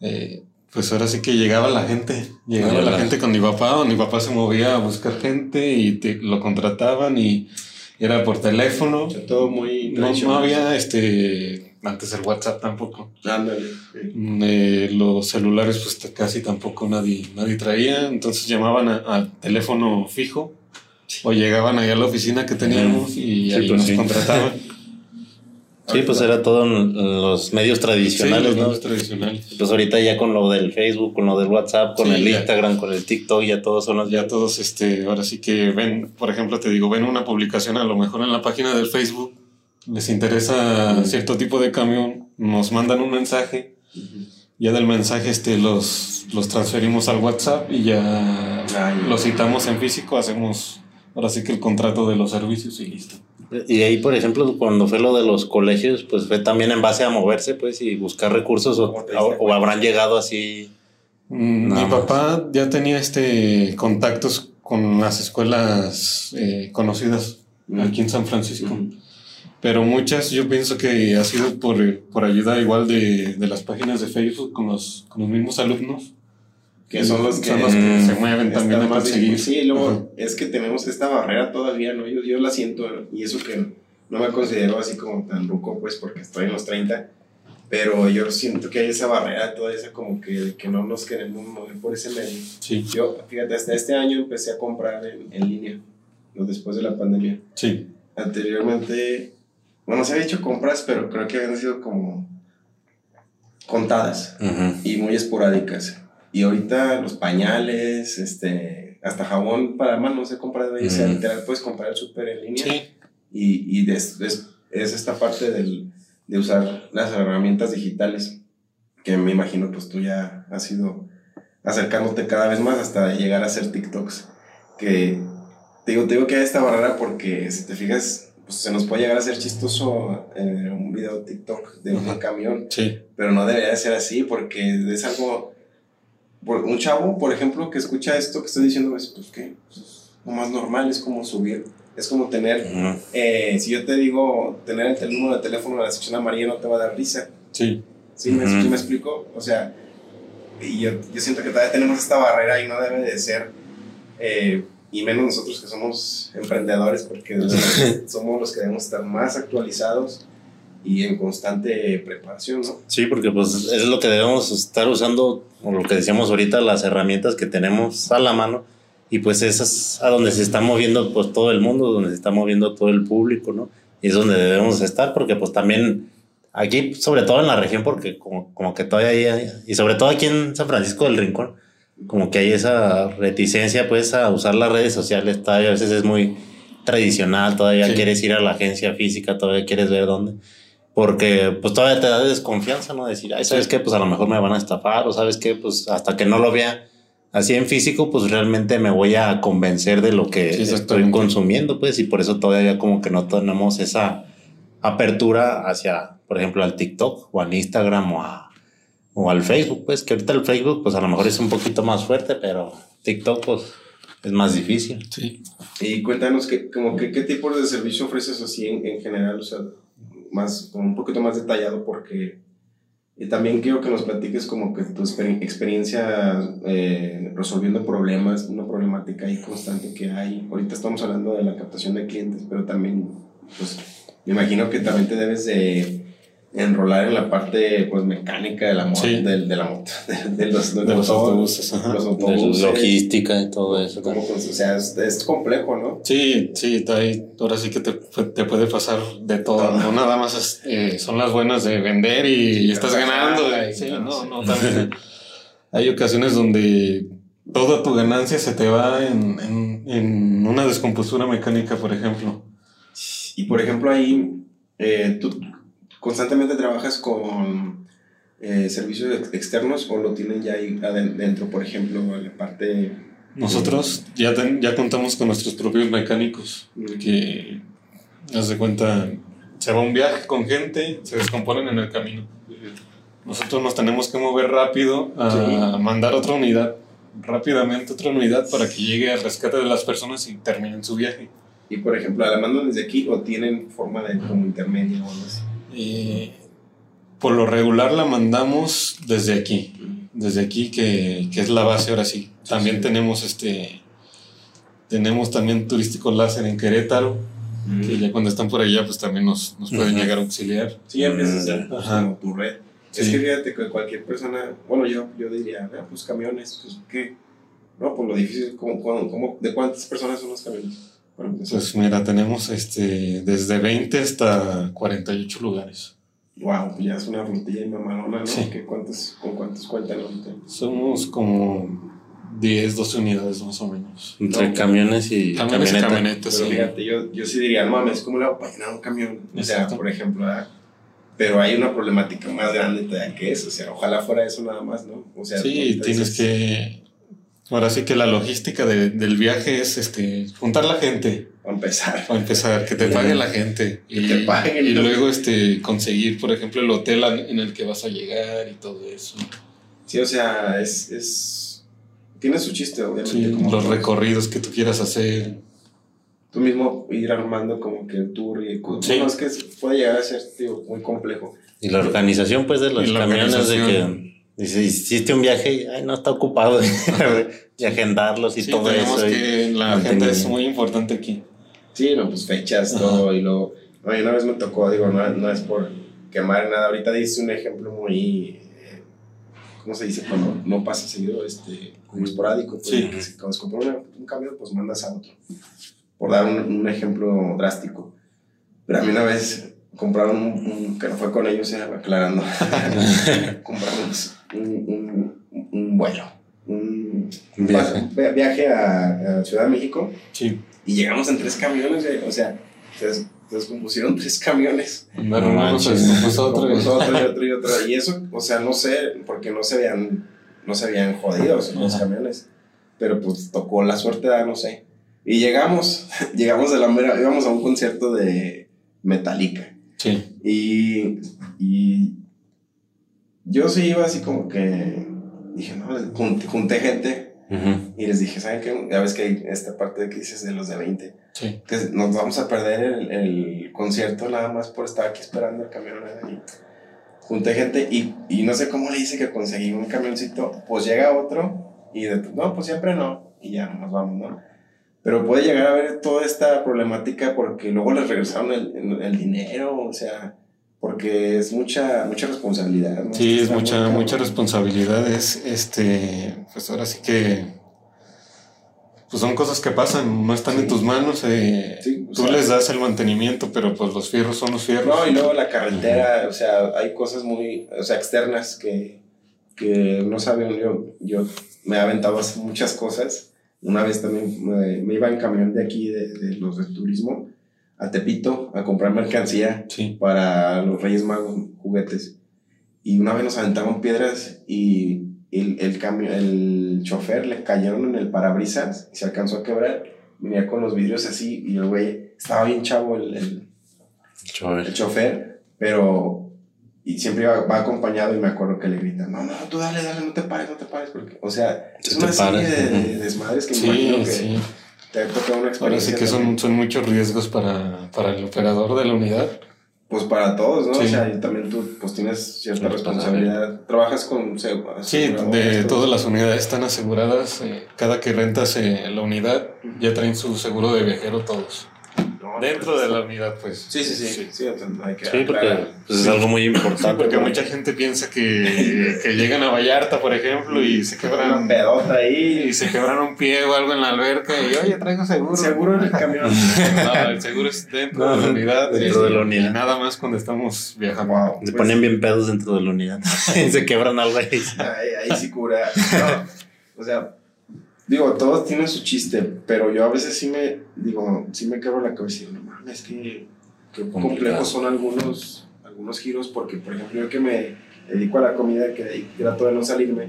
eh, pues ahora sí que llegaba la gente, llegaba la gente con mi papá, o mi papá se movía a buscar gente y te, lo contrataban y era por teléfono. Todo muy No, no había este antes el WhatsApp tampoco. Ándale. sí. Eh, los celulares pues casi tampoco nadie, nadie traía, entonces llamaban a- al teléfono fijo o llegaban allá a la oficina que teníamos y Sí, ahí pues nos sí. contrataban. Sí, pues era todo en los medios tradicionales, Sí, los ¿no? medios tradicionales. Pues ahorita ya con lo del Facebook, con lo del WhatsApp, con Sí, el ya. Instagram, con el TikTok, ya todos son los Ya todos, este, ahora sí que ven, por ejemplo, te digo, ven una publicación a lo mejor en la página del Facebook, les interesa cierto tipo de camión, nos mandan un mensaje, ya del mensaje este, los, los transferimos al WhatsApp y ya ya. los citamos en físico, hacemos ahora sí que el contrato de los servicios y listo. Y ahí, por ejemplo, cuando fue lo de los colegios, pues fue también en base a moverse, pues, y buscar recursos, o, ¿Cómo te diste o- o cuenta? habrán llegado así. Mm, Mi más. papá ya tenía este contactos con las escuelas eh, conocidas Mm. aquí en San Francisco. Ujú. Pero muchas yo pienso que ha sido por, por ayuda igual de, de las páginas de Facebook con los, con los mismos alumnos. Que son los que, Son los que se mueven también a conseguir. Sí, luego Ajá. es que tenemos esta barrera todavía, ¿no? Yo, yo la siento, y eso que no me considero así como tan ruco, pues, porque estoy en los 30, pero yo siento que hay esa barrera, toda esa como que, que no nos queremos mover por ese medio. Sí, Yo, fíjate, hasta este año empecé a comprar en, en línea, ¿no? después de la pandemia. sí. Anteriormente, bueno, se había hecho compras, pero creo que habían sido como contadas y muy esporádicas. Y ahorita los pañales, este, hasta jabón para manos he comprado ahí. O sea, Mm. literal puedes comprar el súper en línea. Sí, Y, y des- des- es esta parte del, de usar las herramientas digitales, que me imagino pues tú ya has ido acercándote cada vez más hasta llegar a hacer TikToks. Que te digo, te digo que hay esta barrera porque si te fijas, pues se nos puede llegar a ser chistoso eh, un video TikTok de un camión sí. pero no debería de ser así porque es algo un chavo por ejemplo que escucha esto que estoy diciendo pues, pues que pues, lo más normal es como subir es como tener Ujú. eh, si yo te digo tener el número de teléfono de la sección amarilla no te va a dar risa Sí, ¿sí me, Ujú. sí me explico? o sea y yo, yo siento que todavía tenemos esta barrera y no debe de ser eh, y menos nosotros que somos emprendedores porque somos los que debemos estar más actualizados y en constante preparación, ¿no? Sí, porque pues es lo que debemos estar usando, o lo que decíamos ahorita, las herramientas que tenemos a la mano, y pues esas a donde se está moviendo pues todo el mundo, donde se está moviendo todo el público, ¿no? Y es donde debemos estar, porque pues también aquí, sobre todo en la región, porque como, como que todavía hay, y sobre todo aquí en San Francisco del Rincón, como que hay esa reticencia pues a usar las redes sociales, todavía a veces es muy tradicional, todavía Sí. quieres ir a la agencia física, todavía quieres ver dónde. Porque pues todavía te da desconfianza, ¿no? Decir, ay, ¿sabes qué? Pues a lo mejor me van a estafar o ¿sabes qué? Pues hasta que no lo vea así en físico, pues realmente me voy a convencer de lo que Sí, estoy consumiendo, pues, y por eso todavía como que no tenemos esa apertura hacia, por ejemplo, al TikTok o al Instagram o, a- o al Facebook, pues, que ahorita el Facebook, pues a lo mejor es un poquito más fuerte, pero TikTok, pues, es más difícil. sí. Y cuéntanos qué, como que, qué tipo de servicio ofreces así en, en general, o sea, más, un poquito más detallado porque y también quiero que nos platiques como que tu exper- experiencia eh, resolviendo problemas, una problemática ahí constante que hay. Ahorita estamos hablando de la captación de clientes, pero también, pues, me imagino que también te debes de enrolar en la parte, pues, mecánica de la moto, Sí. de, de la moto, de, de los, de De los los autobuses, los De autobuses. logística y todo eso. O sea, es, es complejo, ¿no? Sí, sí, ahí, ahora sí que te, te puede pasar de todo, no nada más es, eh, son las buenas de vender y estás ganando. Sí, no, no, sí. no, también hay ocasiones donde toda tu ganancia se te va en, en, en una descompostura mecánica, por ejemplo. Y por ejemplo, ahí eh, tú constantemente trabajas con eh, servicios ex- externos o lo tienen ya ahí aden- dentro, por ejemplo, en la parte. Nosotros ya, ten- ya contamos con nuestros propios mecánicos que, haz de cuenta, se va un viaje con gente, se descomponen en el camino. Nosotros nos tenemos que mover rápido a Sí. mandar otra unidad, rápidamente otra unidad para que llegue al rescate de las personas y terminen su viaje. Y por ejemplo, ¿la mandan desde aquí o tienen forma de como intermedia o algo así? Eh, por lo regular la mandamos desde aquí, desde aquí que, que es la base ahora sí. También sí. tenemos este, tenemos también turístico láser en Querétaro, que ya cuando están por allá pues también nos, nos pueden llegar a auxiliar. Sí, ya empiezas a Ajá. como tu red. Es Sí. que fíjate que cualquier persona, bueno, yo, yo diría, "Ah, pues camiones, pues qué. No, pues lo difícil, ¿cómo, cómo, cómo- de cuántas personas son los camiones? Pues mira, tenemos este, desde 20 hasta 48 lugares. Wow, pues ya es una frutilla y mamalona, ¿no? Sí. ¿Qué cuántos, ¿Con cuántos cuentan ahorita? Somos como 10, 12 unidades más o menos. Entre camiones y Camiones y camioneta. camionetas, Pero sí. fíjate, yo, yo sí diría, no mames, ¿cómo le hago para llenar un camión? O sea, Exacto. por ejemplo, ¿verdad? Pero hay una problemática más grande todavía que eso, o sea, ojalá fuera eso nada más, ¿no? O sea, Sí, tienes que... Ahora sí que la logística de- del viaje es este, juntar la gente, Para empezar. para empezar, que te pague la gente. Que Y, te paguen. y luego este, conseguir, por ejemplo, el hotel en el que vas a llegar y todo eso. Sí, o sea, es, es... Tiene su chiste, obviamente. Sí, como los recorridos que tú quieras hacer. Tú mismo ir armando como que el tour y... Sí. Bueno, es que puede llegar a ser, tío, muy complejo. Y la organización, pues, de los camiones de que. Dice, hiciste un viaje y ay, no está ocupado y agendarlos y Sí, todo tenemos eso. y que la agenda es muy importante aquí. Sí, no, pues fechas, todo, y luego, no, y una vez me tocó, digo, no, no es por quemar nada, ahorita dice un ejemplo muy, eh, ¿cómo se dice? Cuando no pasa seguido, este, como esporádico, pues, Sí. que se- cuando se compra una- un camión, pues mandas a otro, por dar un, un ejemplo drástico, pero a mí una vez compraron un, un- que no fue con ellos, eh, aclarando, compramos un, un, un vuelo, un Un viaje. va- viaje a, a Ciudad de México, Sí. y llegamos en tres camiones. O sea, se, des- se descompusieron tres camiones. Andaron No unos, se descompuso otro. Pues otro y otro y otro. Y eso, o sea, no sé, porque no se veían, no se veían jodidos los Ajá. camiones. Pero pues tocó la suerte, ah, no sé. Y llegamos, llegamos de la mera, íbamos a un concierto de Metallica. Sí. Y, y yo sí iba así como que, dije, no, junté, junté gente. Y les dije, ¿saben qué? Ya ves que hay esta parte de que dices de los de 20 Sí. que nos vamos a perder el, el concierto nada más por estar aquí esperando el camión. Y junté gente y, y no sé cómo le hice que conseguí un camioncito. Pues llega otro y de, no, pues siempre no. Y ya nos vamos, ¿no? Pero puede llegar a ver toda esta problemática porque luego les regresaron el, el dinero, o sea, porque es mucha, mucha responsabilidad. ¿no? Sí, es mucha, mucha responsabilidad. Es, este, pues ahora sí que, pues son cosas que pasan, no están en tus manos. eh, Sí, tú sea- les das el mantenimiento, pero pues los fierros son los fierros. No, y luego la carretera, o sea, hay cosas muy, o sea, externas que, que no saben, yo, yo me he aventado a hacer muchas cosas. Una vez también me, me iba en camión de aquí, de, de los de turismo, a Tepito, a comprar mercancía Sí, para los Reyes Magos, juguetes. Y una vez nos aventaron piedras y el, el, cambio, el chofer le cayeron en el parabrisas y se alcanzó a quebrar. Venía con los vidrios así y el güey estaba bien chavo el- el, el chofer, pero y siempre va, va acompañado y me acuerdo que le gritan, no, no, tú dale, dale, no te pares, no te pares, porque, o sea, es una serie de, desmadres que me imagino que sí. te ha tocado una Ahora experiencia. sí que son, son muchos riesgos para, para el operador de la unidad. Pues para todos, ¿no? Sí. O sea, y también tú pues tienes cierta responsabilidad, trabajas con... se- Sí, de todas las unidades están aseguradas. eh, cada que rentas eh, la unidad, ya traen su seguro de viajero todos. No, Dentro pues, de la unidad, pues. Sí, sí, sí, sí, hay que Sí, porque pues, es algo muy importante. Sí, porque mucha gente piensa que, que llegan a Vallarta, por ejemplo, y se Una quebran pedota ahí, y se quebran un pie o algo en la alberca y oye, traigo seguro. seguro en el camión. No, el seguro es dentro No, de la unidad. dentro y- de la unidad. Y nada más cuando estamos viajando. Wow. Se pues, ponen bien pedos dentro de la unidad. se quebran algo ahí. Ahí, ahí sí cura. No, o sea, digo, todos tienen su chiste, pero yo a veces sí me, digo, sí me quebro la cabeza y digo, no mames, que, complejos son algunos, algunos giros, porque, por ejemplo, yo que me dedico a la comida, que trato de no salirme,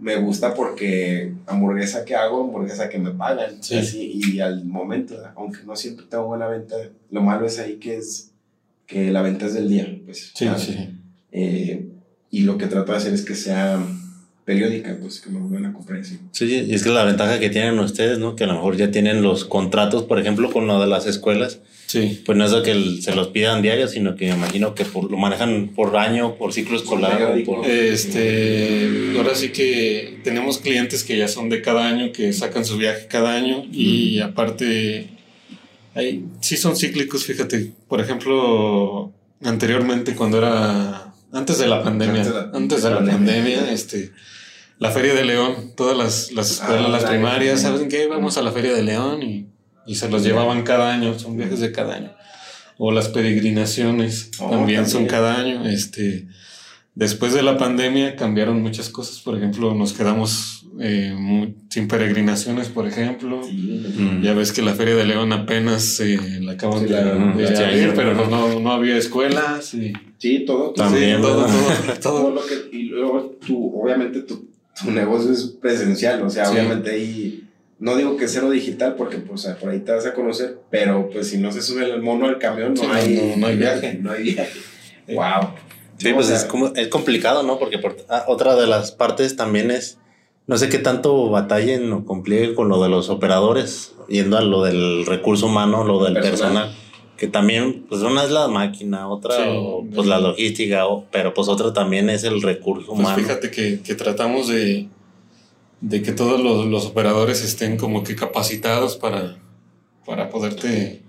me gusta porque hamburguesa que hago, hamburguesa que me pagan, Sí. así, y al momento, aunque no siempre tengo buena venta, lo malo es ahí que es que la venta es del día, pues. Sí, sí. eh, y lo que trato de hacer es que sea periódica, pues que me vuelvan a comprar así. Sí, y es que la ventaja que tienen ustedes, ¿no? Que a lo mejor ya tienen los contratos, por ejemplo, con lo de las escuelas. Sí. Pues no es que el- se los pidan diarios, sino que me imagino que por, lo manejan por año, por ciclo escolar. o por- Este, ahora sí que tenemos clientes que ya son de cada año, que sacan su viaje cada año y aparte, hay, sí son cíclicos, fíjate, por ejemplo, anteriormente cuando era, antes de la pandemia, Antes de la- antes de la pandemia. pandemia, este, la Feria de León, todas las, las escuelas, Ah, las la- primarias, ¿saben qué? Vamos a la Feria de León y, y se los llevaban cada año, son viajes de cada año. O las peregrinaciones Oh, también, son también. cada año. Este, después de la pandemia cambiaron muchas cosas. Por ejemplo, nos quedamos eh, mu- sin peregrinaciones, por ejemplo. Mm. Ya ves que la Feria de León apenas eh, la acaban Sí, de, la- de este abrir, año. pero no, no, no había escuelas. Y, Sí, todo. También, sí, todo, todo, todo todo. lo que, y luego tú, obviamente tu, tu negocio es presencial, o sea, Sí. obviamente ahí, no digo que cero digital porque pues por ahí te vas a conocer, pero pues si no se sube el mono al camión no Sí, hay, no, no hay viaje. No hay viaje. Wow. Sí, pues es, como, es complicado, ¿no? Porque por- ah, otra de las partes también es, no sé qué tanto batallen o compliquen con lo de los operadores, yendo a lo del recurso humano, lo del Personal. personal. Que también, pues una es la máquina, otra Sí, o, pues la logística, o- pero pues otra también es el recurso Pues humano. fíjate que, que tratamos de, de que todos los, los operadores estén como que capacitados para, para poderte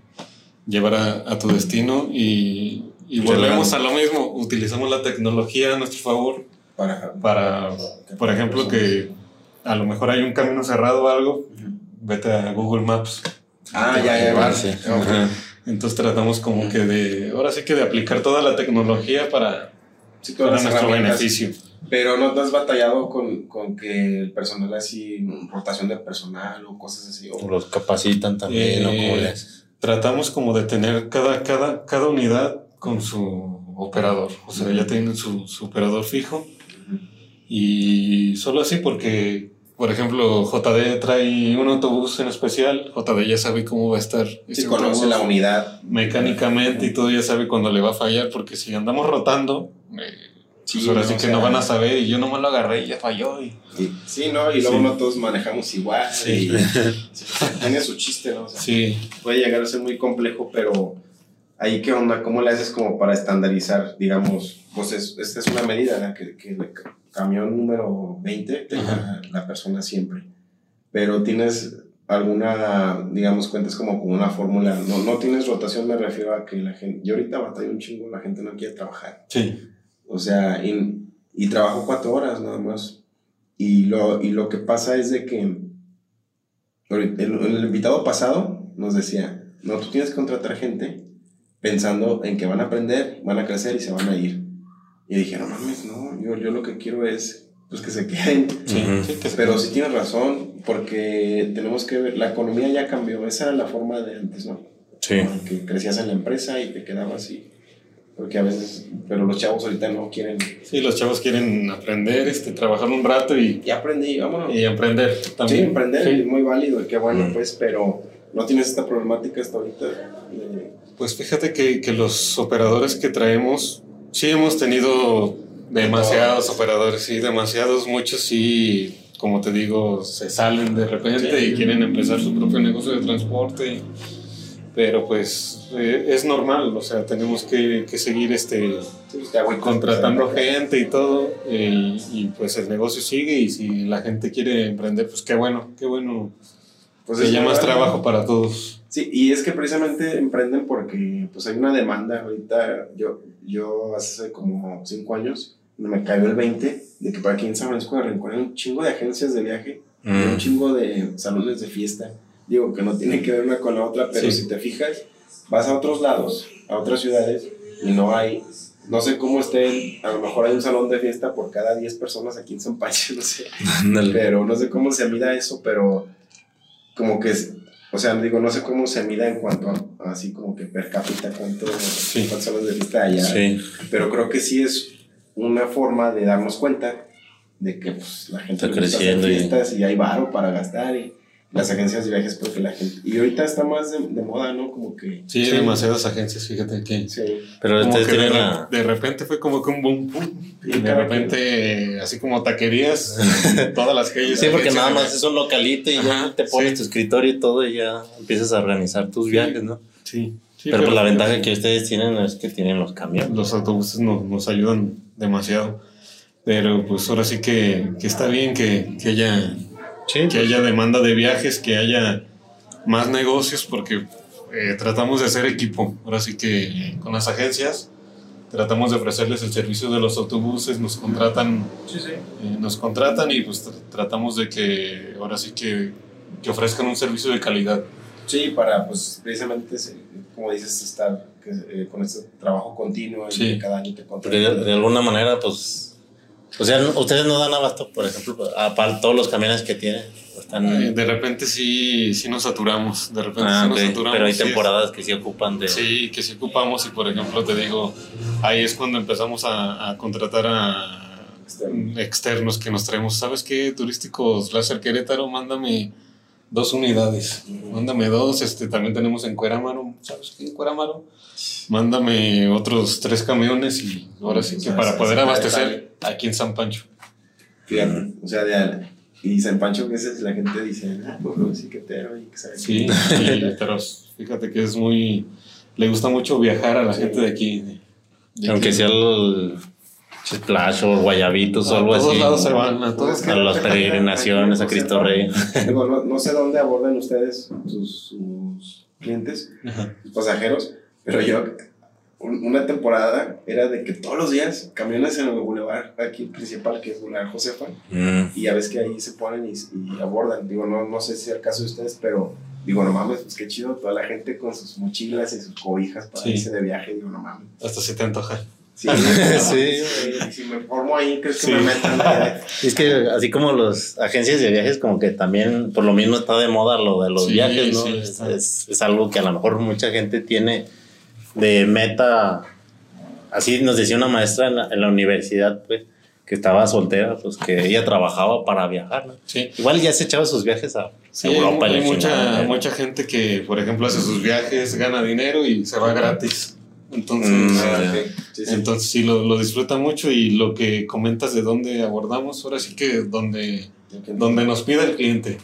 llevar a, a tu destino y, y volvemos a lo mismo, utilizamos la tecnología a nuestro favor Para, para, por ejemplo, que a lo mejor hay un camino cerrado o algo, vete a Google Maps. Ah, ya, ya, llevar, ya. sí. Ok. Entonces tratamos como que de, ahora sí que de aplicar toda la tecnología para, Sí, nuestro beneficio. Pero no te has batallado con, con que el personal así, rotación de personal o cosas así. O, Los capacitan también, ¿no? Eh, ¿Cómo le haces? tratamos como de tener cada, cada, cada unidad con su operador. O sea, ya tienen su, su operador fijo. Y solo así porque, por ejemplo, JD trae un autobús en especial. JD ya sabe cómo va a estar. sí, conoce la unidad. Mecánicamente y todo ya sabe cuándo le va a fallar. Porque si andamos rotando, eh, Sí, pues ahora no, sí o que sea, no van a saber. Y yo nomás lo agarré y ya falló. Y, y- sí, ¿no? Y luego Sí. no todos manejamos igual. Sí. y- tiene su chiste, ¿no? O sea, sí, puede llegar a ser muy complejo, pero ahí qué onda, ¿cómo le haces como para estandarizar, digamos, pues es- esta es una medida, ¿no? que, que el ca- camión número 20 tenga la persona siempre, pero tienes alguna, digamos, cuentas como con una fórmula, no, no tienes rotación, me refiero a que la gente, yo ahorita batallo un chingo, la gente no quiere trabajar, sí. o sea, y, y trabajo cuatro horas nada más. Y lo, y lo que pasa es de que el, el invitado pasado nos decía, no, tú tienes que contratar gente pensando en que van a aprender, van a crecer y se van a ir. Y dije, no mames, no, yo, yo lo que quiero es pues, que se queden. Sí, sí, que se- Pero sí tienes razón, porque tenemos que ver, la economía ya cambió, esa era la forma de antes, ¿no? Sí. Que crecías en la empresa y te quedabas así. Porque a veces, pero los chavos ahorita no quieren. Sí, los chavos quieren aprender, este, trabajar un rato y, Ya aprendí, vámonos. y aprender Sí, también. emprender Sí. es muy válido y qué bueno, Mm. pues, pero no tienes esta problemática hasta ahorita. de- Pues fíjate que, que los operadores que traemos, sí hemos tenido demasiados operadores, sí, demasiados, muchos sí, como te digo, se salen de repente Sí. y quieren empezar su propio negocio de transporte. Pero pues eh, es normal, o sea, tenemos que, que seguir este, contratando gente y todo, eh, y, pues el negocio sigue y si la gente quiere emprender, pues qué bueno, qué bueno, Pues que muy más trabajo para todos. Sí, y es que precisamente emprenden porque pues hay una demanda. Ahorita yo, yo hace como cinco años me cayó el 20 de que para aquí en San Francisco de Rincón hay un chingo de agencias de viaje, y un Mm. chingo de salones de fiesta. Digo que no tiene que ver una con la otra, pero Sí. si te fijas, vas a otros lados, a otras ciudades, y no hay, no sé cómo esté, a lo mejor hay un salón de fiesta por cada 10 personas aquí en San Pancho, no sé. Pero no sé cómo se mida eso, pero como que, es- o sea, digo, no sé cómo se mida en cuanto a, así como que per cápita, cuánto, cuántos salones de fiesta hay allá. Sí. Pero creo que sí es una forma de darnos cuenta de que pues, la gente Está creciendo y- y hay varo para gastar y las agencias de viajes porque la gente... Y ahorita está más de, de moda, ¿no? Como que... Sí, hay Sí. demasiadas agencias, fíjate que... Sí. Pero como ustedes que de, la. de repente fue como que un boom, pum, y Sí, de repente así como taquerías todas las calles. Sí, porque nada más es un localito y ya Ajá, te pones sí. tu escritorio y todo y ya empiezas a organizar tus Sí. viajes, ¿no? Sí, sí, pero, pues la ventaja que ustedes tienen es que tienen los camiones. los autobuses nos, nos ayudan demasiado. Pero pues ahora sí que, que está bien que, que haya Sí, que haya demanda de viajes, que haya más negocios, porque eh, tratamos de hacer equipo. Ahora sí que eh, con las agencias tratamos de ofrecerles el servicio de los autobuses, nos contratan, Sí, sí. eh, nos contratan y pues tr- tratamos de que ahora sí que, que ofrezcan un servicio de calidad. Sí, para pues precisamente, como dices, estar que, eh, con este trabajo continuo y Sí. cada año te porque de, contratan. de alguna manera, pues. O sea, ustedes no dan abasto, por ejemplo, a todos los camiones que tienen. Están. Eh, De repente sí, sí nos saturamos, de repente Ah, sí nos saturamos. pero hay sí temporadas que sí ocupan de. Sí, que si ocupamos y por ejemplo te digo, ahí es cuando empezamos a, a contratar a Externo. externos que nos traemos. ¿Sabes qué? Turísticos Láser Querétaro, mándame dos unidades. Mándame dos, este también tenemos en Cuerámaro, ¿sabes qué? En Cuerámaro. Mándame otros tres camiones y ahora sí que para poder abastecer aquí en San Pancho. Fíjate, o sea, de, y San Pancho, que veces la gente dice, ah, pueblo chiquetero y que sabe Sí, y- pero fíjate que es muy, le gusta mucho viajar a la gente de aquí. de Aunque aquí. sea el Splash o Guayabitos o A algo todos así. lados se van, a todos. A las peregrinaciones, a Cristo Rey. Digo, no, no sé dónde abordan ustedes sus, sus clientes, Ajá. sus pasajeros, pero yo, un- una temporada era de que todos los días camiones en el bulevar aquí principal, que es Boulevard Josefa, Mm. y ya ves que ahí se ponen y, y abordan. Digo, no, no sé si es el caso de ustedes, pero digo, no mames, pues qué chido, toda la gente con sus mochilas y sus cobijas para Sí. irse de viaje, digo, no mames. Hasta se te antoja. Sí, Sí. eh, si me formo ahí, ¿crees que Sí. me metan? ahí? Es que así como las agencias de viajes, como que también por lo mismo está de moda lo de los Sí, viajes, ¿no? sí, es, es- es algo que a lo mejor mucha gente tiene de meta. Así nos decía una maestra en la, en la universidad, pues, que estaba soltera, pues que ella trabajaba para viajar, ¿no? Sí. Igual ya se echaba sus viajes a Sí, hay, Europa. hay la mucha, ¿eh? mucha gente que, por ejemplo, hace sus viajes, gana dinero y se va gratis. Entonces, Mm, Ah. Sí, sí. entonces sí, lo, lo disfruta mucho y lo que comentas de dónde abordamos, ahora sí que donde, donde nos pida el cliente.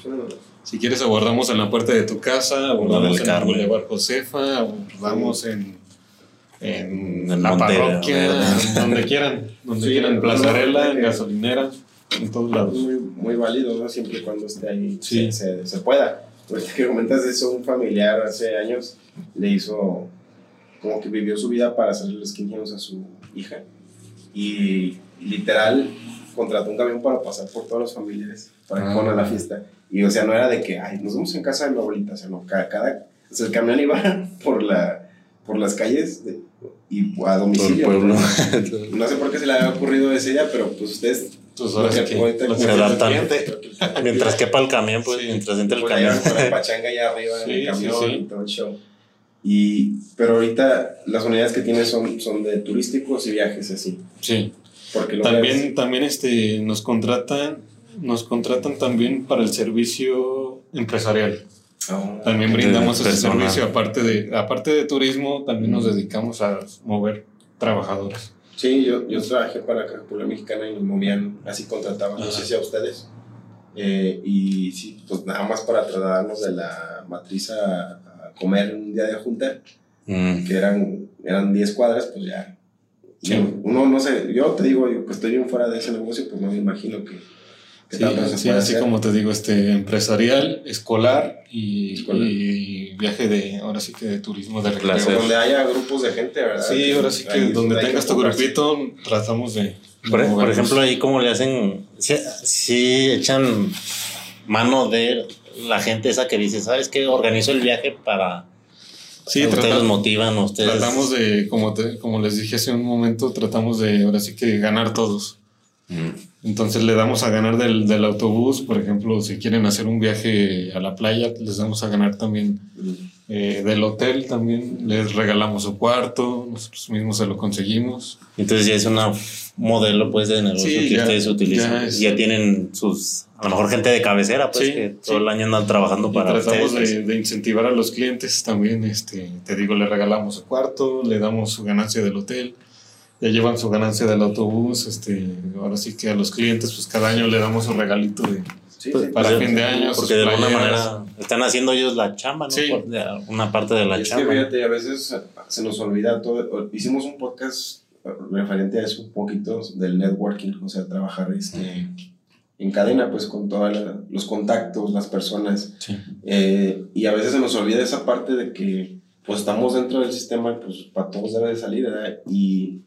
Si quieres, abordamos en la puerta de tu casa, abordamos en el. Boulevard Josefa, abordamos en, en, En la Monte parroquia, donde quieran, donde Sí, quieran, en Plazarela, no, en gasolinera, en todos lados. muy, muy válido, ¿no? Siempre y cuando esté ahí Sí. se, se, se pueda. Ahorita que comentas eso, un familiar hace años le hizo, como que vivió su vida para hacerle los 15 años a su hija. Y literal contrató un camión para pasar por todos los familiares, para que Ah. fueran a la fiesta. Y o sea, no era de que, ay, nos vamos en casa de mi abuelita, o sea, no, cada, cada o sea, el camión iba por, la, por las calles de- y a el domicilio. pueblo. No sé por qué se le había ocurrido esa idea, pero pues ustedes Entonces, ahora que que que se el adaptan. Mientras quepa el camión, pues, Sí. mientras entre el Pues camión. allá con la pachanga allá arriba en Sí, el sí, camión sí. y todo el show. Y, pero ahorita las unidades que tienes son, son de turísticos y viajes así. Sí. Porque lo También, también este, nos contratan, nos contratan también para el servicio empresarial. ves- Ah, También brindamos ese servicio, aparte de, aparte de turismo, también nos dedicamos a mover trabajadores. Sí, yo, yo trabajé para la República Mexicana y nos movían, así contrataban, no Ajá. sé si a ustedes. Eh, y sí, pues nada más para trasladarnos de la matriz a, a comer un día de junta, Mm. que eran, eran 10 cuadras, pues ya. Sí. Uno no sé, yo te digo, yo que estoy bien fuera de ese negocio, pues no me imagino que, que Sí, tanto se sí, puede así hacer. como te digo, este empresarial, escolar y, Escolar. y viaje de, ahora sí que de turismo de recreo. donde haya grupos de gente, ¿verdad? Sí, ahora sí que Ahí- donde tengas tu grupito, tratamos de... Por, por movernos. ejemplo, ahí cómo le hacen, si, si echan mano de la gente esa que dice, ¿sabes qué? Organizo el viaje para... Sí, ustedes trata- los motivan, ustedes... Tratamos de, como, te- como les dije hace un momento, tratamos de ahora sí que ganar todos. Mm. Entonces le damos a ganar del, del autobús, por ejemplo, si quieren hacer un viaje a la playa, les damos a ganar también eh, del hotel, también les regalamos su cuarto, nosotros mismos se lo conseguimos. Entonces ya es un modelo pues de negocio Sí, que ya- ustedes utilizan. ya es- ya tienen sus, a lo mejor gente de cabecera, pues Sí, que sí. todo el año andan trabajando Y para tratamos ustedes. de, de incentivar a los clientes también, este, te digo, le regalamos su cuarto, le damos su ganancia del hotel, ya llevan su ganancia del autobús, este, ahora sí que a los clientes pues cada año le damos un regalito de, Sí, Pues, para Pues, fin de año. Porque de alguna manera están haciendo ellos la chamba, ¿no? Sí. Por- de una parte de la Y es que chamba. fíjate, a veces se nos olvida todo. Hicimos un podcast referente a eso un poquito del networking, o sea, trabajar este, en cadena, pues con todos los contactos, las personas. Sí. Eh, y a veces se nos olvida esa parte de que pues estamos dentro del sistema, pues para todos debe de salir, ¿verdad? Y,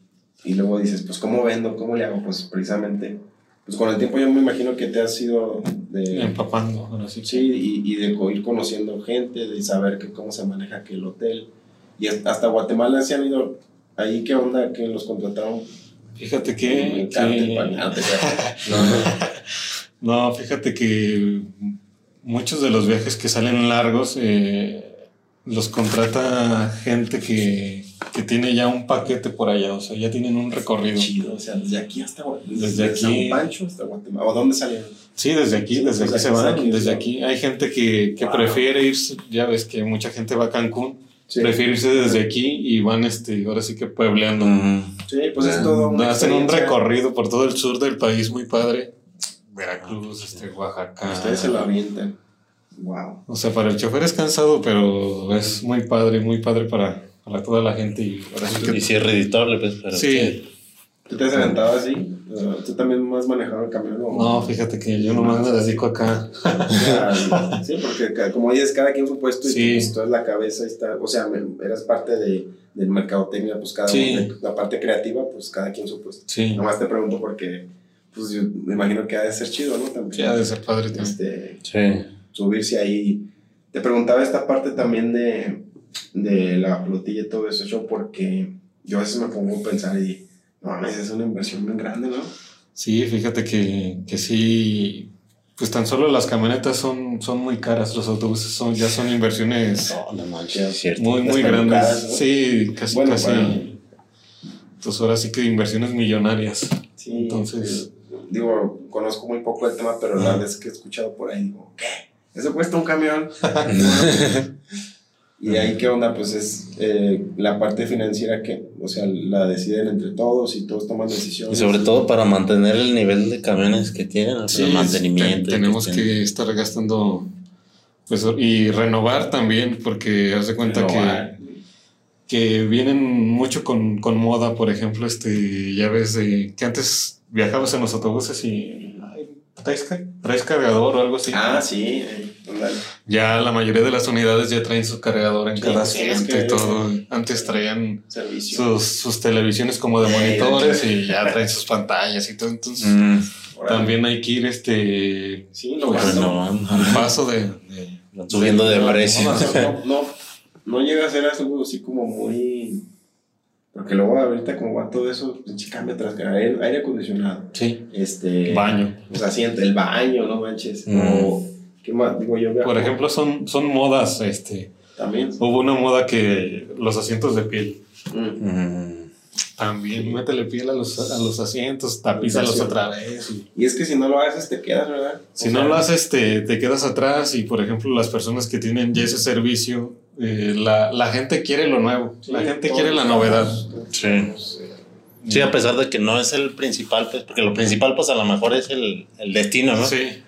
y luego dices, pues ¿cómo vendo? ¿Cómo le hago? Pues precisamente, pues con el tiempo yo me imagino que te has ido de... Empapando, ahora sí. Sí, y, y de ir conociendo gente, de saber que cómo se maneja aquel hotel. Y hasta hasta Guatemala se han ido. Ahí, ¿qué onda? Que los contrataron. Fíjate que... que- ah. No, no. No, fíjate que muchos de los viajes que salen largos eh, los contrata gente que, que tiene ya un paquete por allá, o sea, ya tienen un recorrido. Chido, o sea, desde aquí hasta Gua- Desde aquí. San Pancho hasta Guatemala. ¿O dónde salieron? Sí, desde aquí, desde aquí se van, desde aquí. Hay gente que, que Wow. prefiere irse, ya ves que mucha gente va a Cancún, Sí, desde aquí y van, este, ahora sí que puebleando. Sí, pues es todo. una Hacen un recorrido por todo el sur del país muy padre. Veracruz, este, Oaxaca. Ustedes se lo avientan. Wow. O sea, para el chofer es cansado, pero es muy padre, muy padre para, para toda la gente y ahora sí que Y si es reditable, pues, pero Sí. ¿Tú te has aventado así? ¿Tú también has manejado el camión? o- No, fíjate que yo nomás me dedico acá. Sí, porque como dices, cada quien su puesto y Sí. tú, pues, tú eres la cabeza, y está, o sea, eras parte de, del mercadotecnia, pues cada Sí. uno, la parte creativa, pues cada quien su puesto. Sí, Nomás te pregunto porque, pues yo me imagino que ha de ser chido, ¿no? También. sí, ha de ser padre también. Este, sí. subirse ahí. Te preguntaba esta parte también de, de la flotilla y todo eso, porque yo a veces me pongo a pensar y, no es una inversión bien grande, ¿no? Sí, fíjate que, que sí, pues tan solo las camionetas son, son muy caras, los autobuses son, ya son inversiones No, no manches, es cierto. muy, muy Las grandes. Sí, casi, Bueno, casi. Entonces ahora sí que inversiones millonarias. Sí, Entonces- digo, conozco muy poco el tema, pero la vez que he escuchado por ahí, digo, ¿qué? ¿Eso cuesta un camión? y ahí, ¿qué onda? Pues es eh, la parte financiera que, o sea, la deciden entre todos y todos toman Y decisiones. sobre todo para mantener el nivel de camiones que tienen, el Sí, mantenimiento. te- y tenemos que estar gastando, pues, y renovar también, porque haz de cuenta que, Renovar. que vienen mucho con, con moda, por ejemplo, este, ya ves de que antes viajabas en los autobuses y traes, ca- traes cargador o algo así. Ah, sí, eh. Ya la mayoría de las unidades ya traen su cargador en Sí, cada asiento y todo. Antes traían sus, sus televisiones como de Eh, monitores y ya traen sus pantallas y todo. Entonces Mm, también hay que ir este Sí, no, pues, no, renovando. al paso de, de- subiendo de no, precio. No, no, no llega a ser algo así como muy. Porque luego ahorita como va todo eso, pinche cambio tras aire, aire acondicionado. sí, Este. baño. Los asientos, el baño, no manches. Mm. O, ¿qué más? Digo, yo viajo Por ejemplo, son, son modas. Este, También. hubo una moda que los asientos de piel. Mm. Mm, También métele piel a los, a los asientos, tapízalos otra vez. y- Y es que si no lo haces, te quedas, ¿verdad? Si O no sea, lo haces, te, te quedas atrás y, por ejemplo, las personas que tienen ya ese servicio, eh, la, la gente quiere lo nuevo, sí, la gente quiere la novedad. Sí. Sí, a pesar de que no es el principal, pues, porque lo principal, pues, a lo mejor es el, el destino, ¿no? Sí,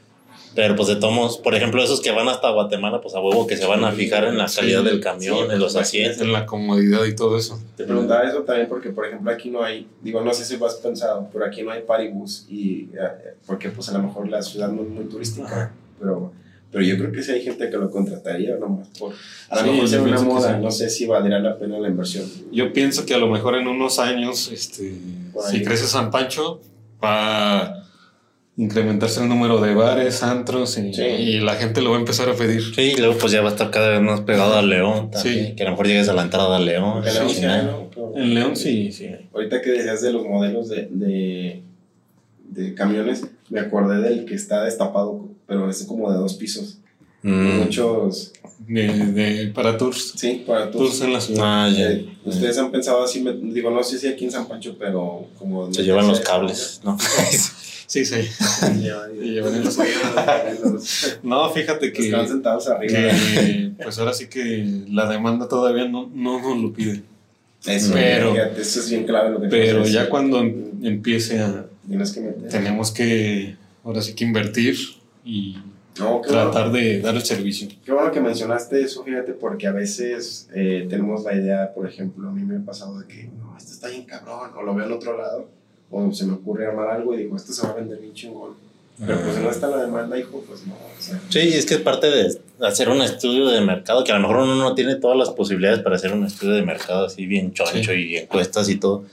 Pero, pues, de tomos, por ejemplo, esos que van hasta Guatemala, pues, a huevo que se van a fijar en la Sí, calidad del sí, camión, en los pues, asientos. en la comodidad y todo eso. Te preguntaba eso también porque, por ejemplo, aquí no hay, digo, no sé si lo has pensado, pero aquí no hay paribus y eh, porque pues a lo mejor la ciudad no es muy turística, pero, pero yo creo que sí hay gente que lo contrataría nomás por, a lo Sí, mejor sea yo una moda, sí. no sé si valdrá la pena la inversión. Yo pienso que a lo mejor en unos años, este, si crece San Pancho, va incrementarse el número de bares, antros y, Sí. y la gente lo va a empezar a pedir. Sí, y luego, pues, ya va a estar cada vez más pegado a León también. Sí. Que a lo mejor llegues a la entrada a León. En León sí, sí. Ahorita que decías de los modelos de, de, de camiones, me acordé del que está destapado, pero es como de dos pisos. Mm. Muchos, De, de- para tours. sí, para Tours todos. en la ciudad. Ah, ya. Eh, Ustedes han pensado así, me- digo, no sé si aquí en San Pancho, pero como... Se llevan los cables, ¿no? Sí, sí. Se llevan- los- los- No, fíjate que, Están sentados arriba. que, pues ahora sí que la demanda todavía no, no nos lo pide. Eso, Pero- fíjate, eso es bien clave lo que Pero ya decir. cuando em- empiece a... Tienes que meter. Tenemos que, ahora sí que invertir y No, qué bueno, tratar de dar el servicio. qué bueno que mencionaste eso, fíjate, porque a veces eh, tenemos la idea, por ejemplo, a mí me ha pasado de que, no, esto está bien cabrón, o lo veo en otro lado, o se me ocurre armar algo y digo, esto se va a vender bien chingón. Pero pues si no está la demanda, hijo, pues no. O sea, Sí, es que es parte de hacer un estudio de mercado, que a lo mejor uno no tiene todas las posibilidades para hacer un estudio de mercado así bien choncho Sí. y encuestas y todo,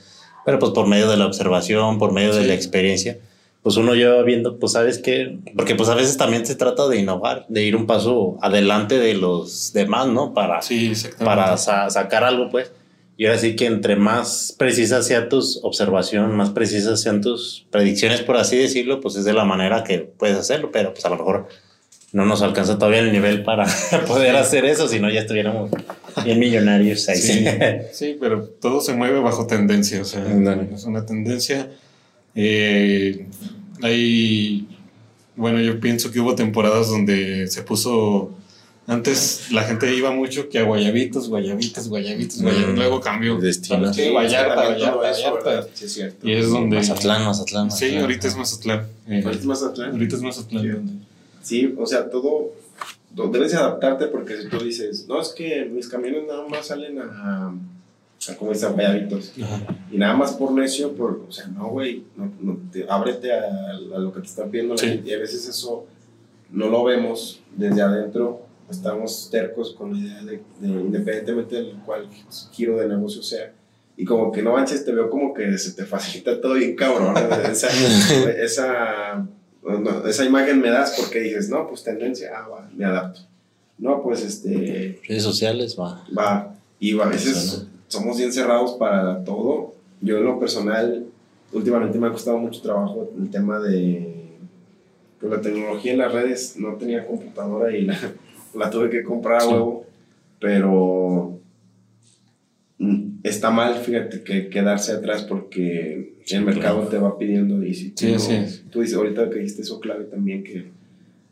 pero pues por medio de la observación, por medio de Sí. la experiencia, pues uno lleva viendo, pues sabes que, porque pues a veces también se trata de innovar, de ir un paso adelante de los demás, ¿no? Para, Sí, exactamente. para sa- sacar algo, pues. Y ahora sí que entre más precisas sea tus observación, más precisas sean tus predicciones, por así decirlo, pues es de la manera que puedes hacerlo, pero pues a lo mejor no nos alcanza todavía el nivel para poder hacer eso, si no ya estuviéramos bien millonarios ahí. Sí, sí, pero todo se mueve bajo tendencia, o sea, Ándale. es una tendencia. Eh, hay, bueno, yo pienso que hubo temporadas donde se puso, antes la gente iba mucho que a guayabitos, guayabitos, guayabitos, Mm, guayabitos, luego cambió. destino. ¿sabes qué? Vallarta, Vallarta, Vallarta. Sí, es cierto. Y es donde... Mazatlán, Mazatlán. Sí, Mazatlán. ahorita es Mazatlán. Eh, Ahorita es Mazatlán. ahorita es Mazatlán. Sí. Sí, o sea, todo, todo- debes de adaptarte porque si tú dices, no, es que mis camiones nada más salen a, sea, como dicen, habitos. Y nada más por necio, por, o sea, no, güey, no, no, te- ábrete a, a lo que te están pidiendo la Sí. gente. Y a veces eso no lo vemos desde adentro, estamos tercos con la idea de, de independientemente del cual giro de negocio sea. Y como que no manches, te veo como que se te facilita todo bien cabrón. esa, esa, no, esa imagen me das porque dices, no, pues tendencia, ah, va, me adapto. No, pues este, Redes sociales, va. va. Y a veces somos bien cerrados para todo. Yo en lo personal, últimamente me ha costado mucho trabajo el tema de pues, la tecnología en las redes. No tenía computadora y la, la tuve que comprar a Sí. huevo. Pero mm, está mal, fíjate, que quedarse atrás porque Sí, el mercado claro. te va pidiendo. Y si tú, Sí, no- es. tú dices, ahorita que dijiste eso clave también, que,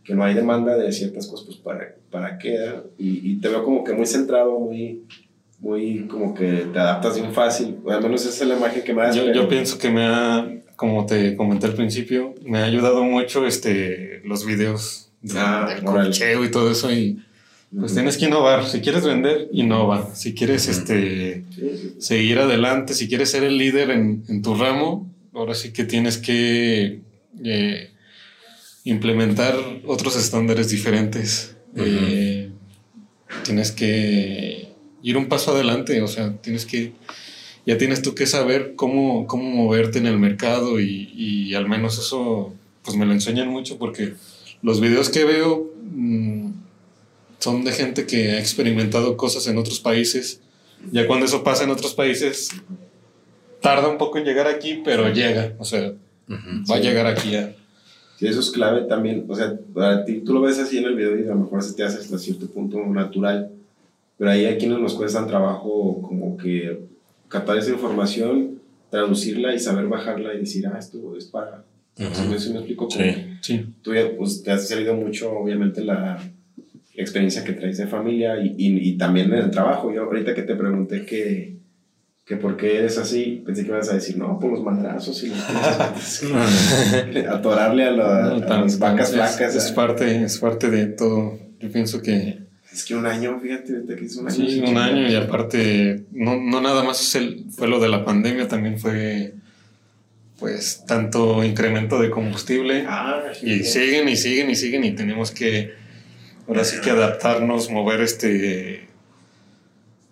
que no hay demanda de ciertas cosas, pues para, para qué. ¿eh? Y, y te veo como que muy centrado, muy, muy como que te adaptas bien fácil. Al menos esa es la imagen que me das. Yo, yo pienso que me ha, como te comenté al principio, me ha ayudado mucho este, los videos de- Ah, del cocheo y todo eso. Y pues tienes que innovar. Si quieres vender, innova. Si quieres este, seguir adelante, si quieres ser el líder en, en tu ramo, ahora sí que tienes que eh, implementar otros estándares diferentes. Eh, tienes que ir un paso adelante, o sea, tienes que, ya tienes tú que saber cómo, cómo moverte en el mercado y, y al menos eso, pues me lo enseñan mucho porque los videos que veo mm, son de gente que ha experimentado cosas en otros países. Ya cuando eso pasa en otros países, tarda un poco en llegar aquí, pero llega, o sea, va a Sí. llegar aquí ya. Sí, eso es clave también. O sea, para ti, tú lo ves así en el video y a lo mejor se te hace hasta cierto punto natural. Pero ahí a quienes nos cuesta trabajo como que captar esa información, traducirla y saber bajarla y decir, ah, esto es para... Ujú. Si me, si me explico como Sí, tú ya pues, te has servido mucho, obviamente, la experiencia que traes de familia y, y, y también en el trabajo. Yo ahorita que te pregunté que, que por qué eres así, pensé que ibas a decir, no, por los madrazos y los pinches- atorarle a, la- No, a las vacas es- flacas. Es, parte, es parte de todo. Yo pienso que Es que un año, fíjate, que es un año. sí, sí, un año y aparte, no, no nada más es el, fue lo de la pandemia, también fue pues tanto incremento de combustible Ah, y siguen y siguen y siguen y tenemos que ahora sí que adaptarnos, mover este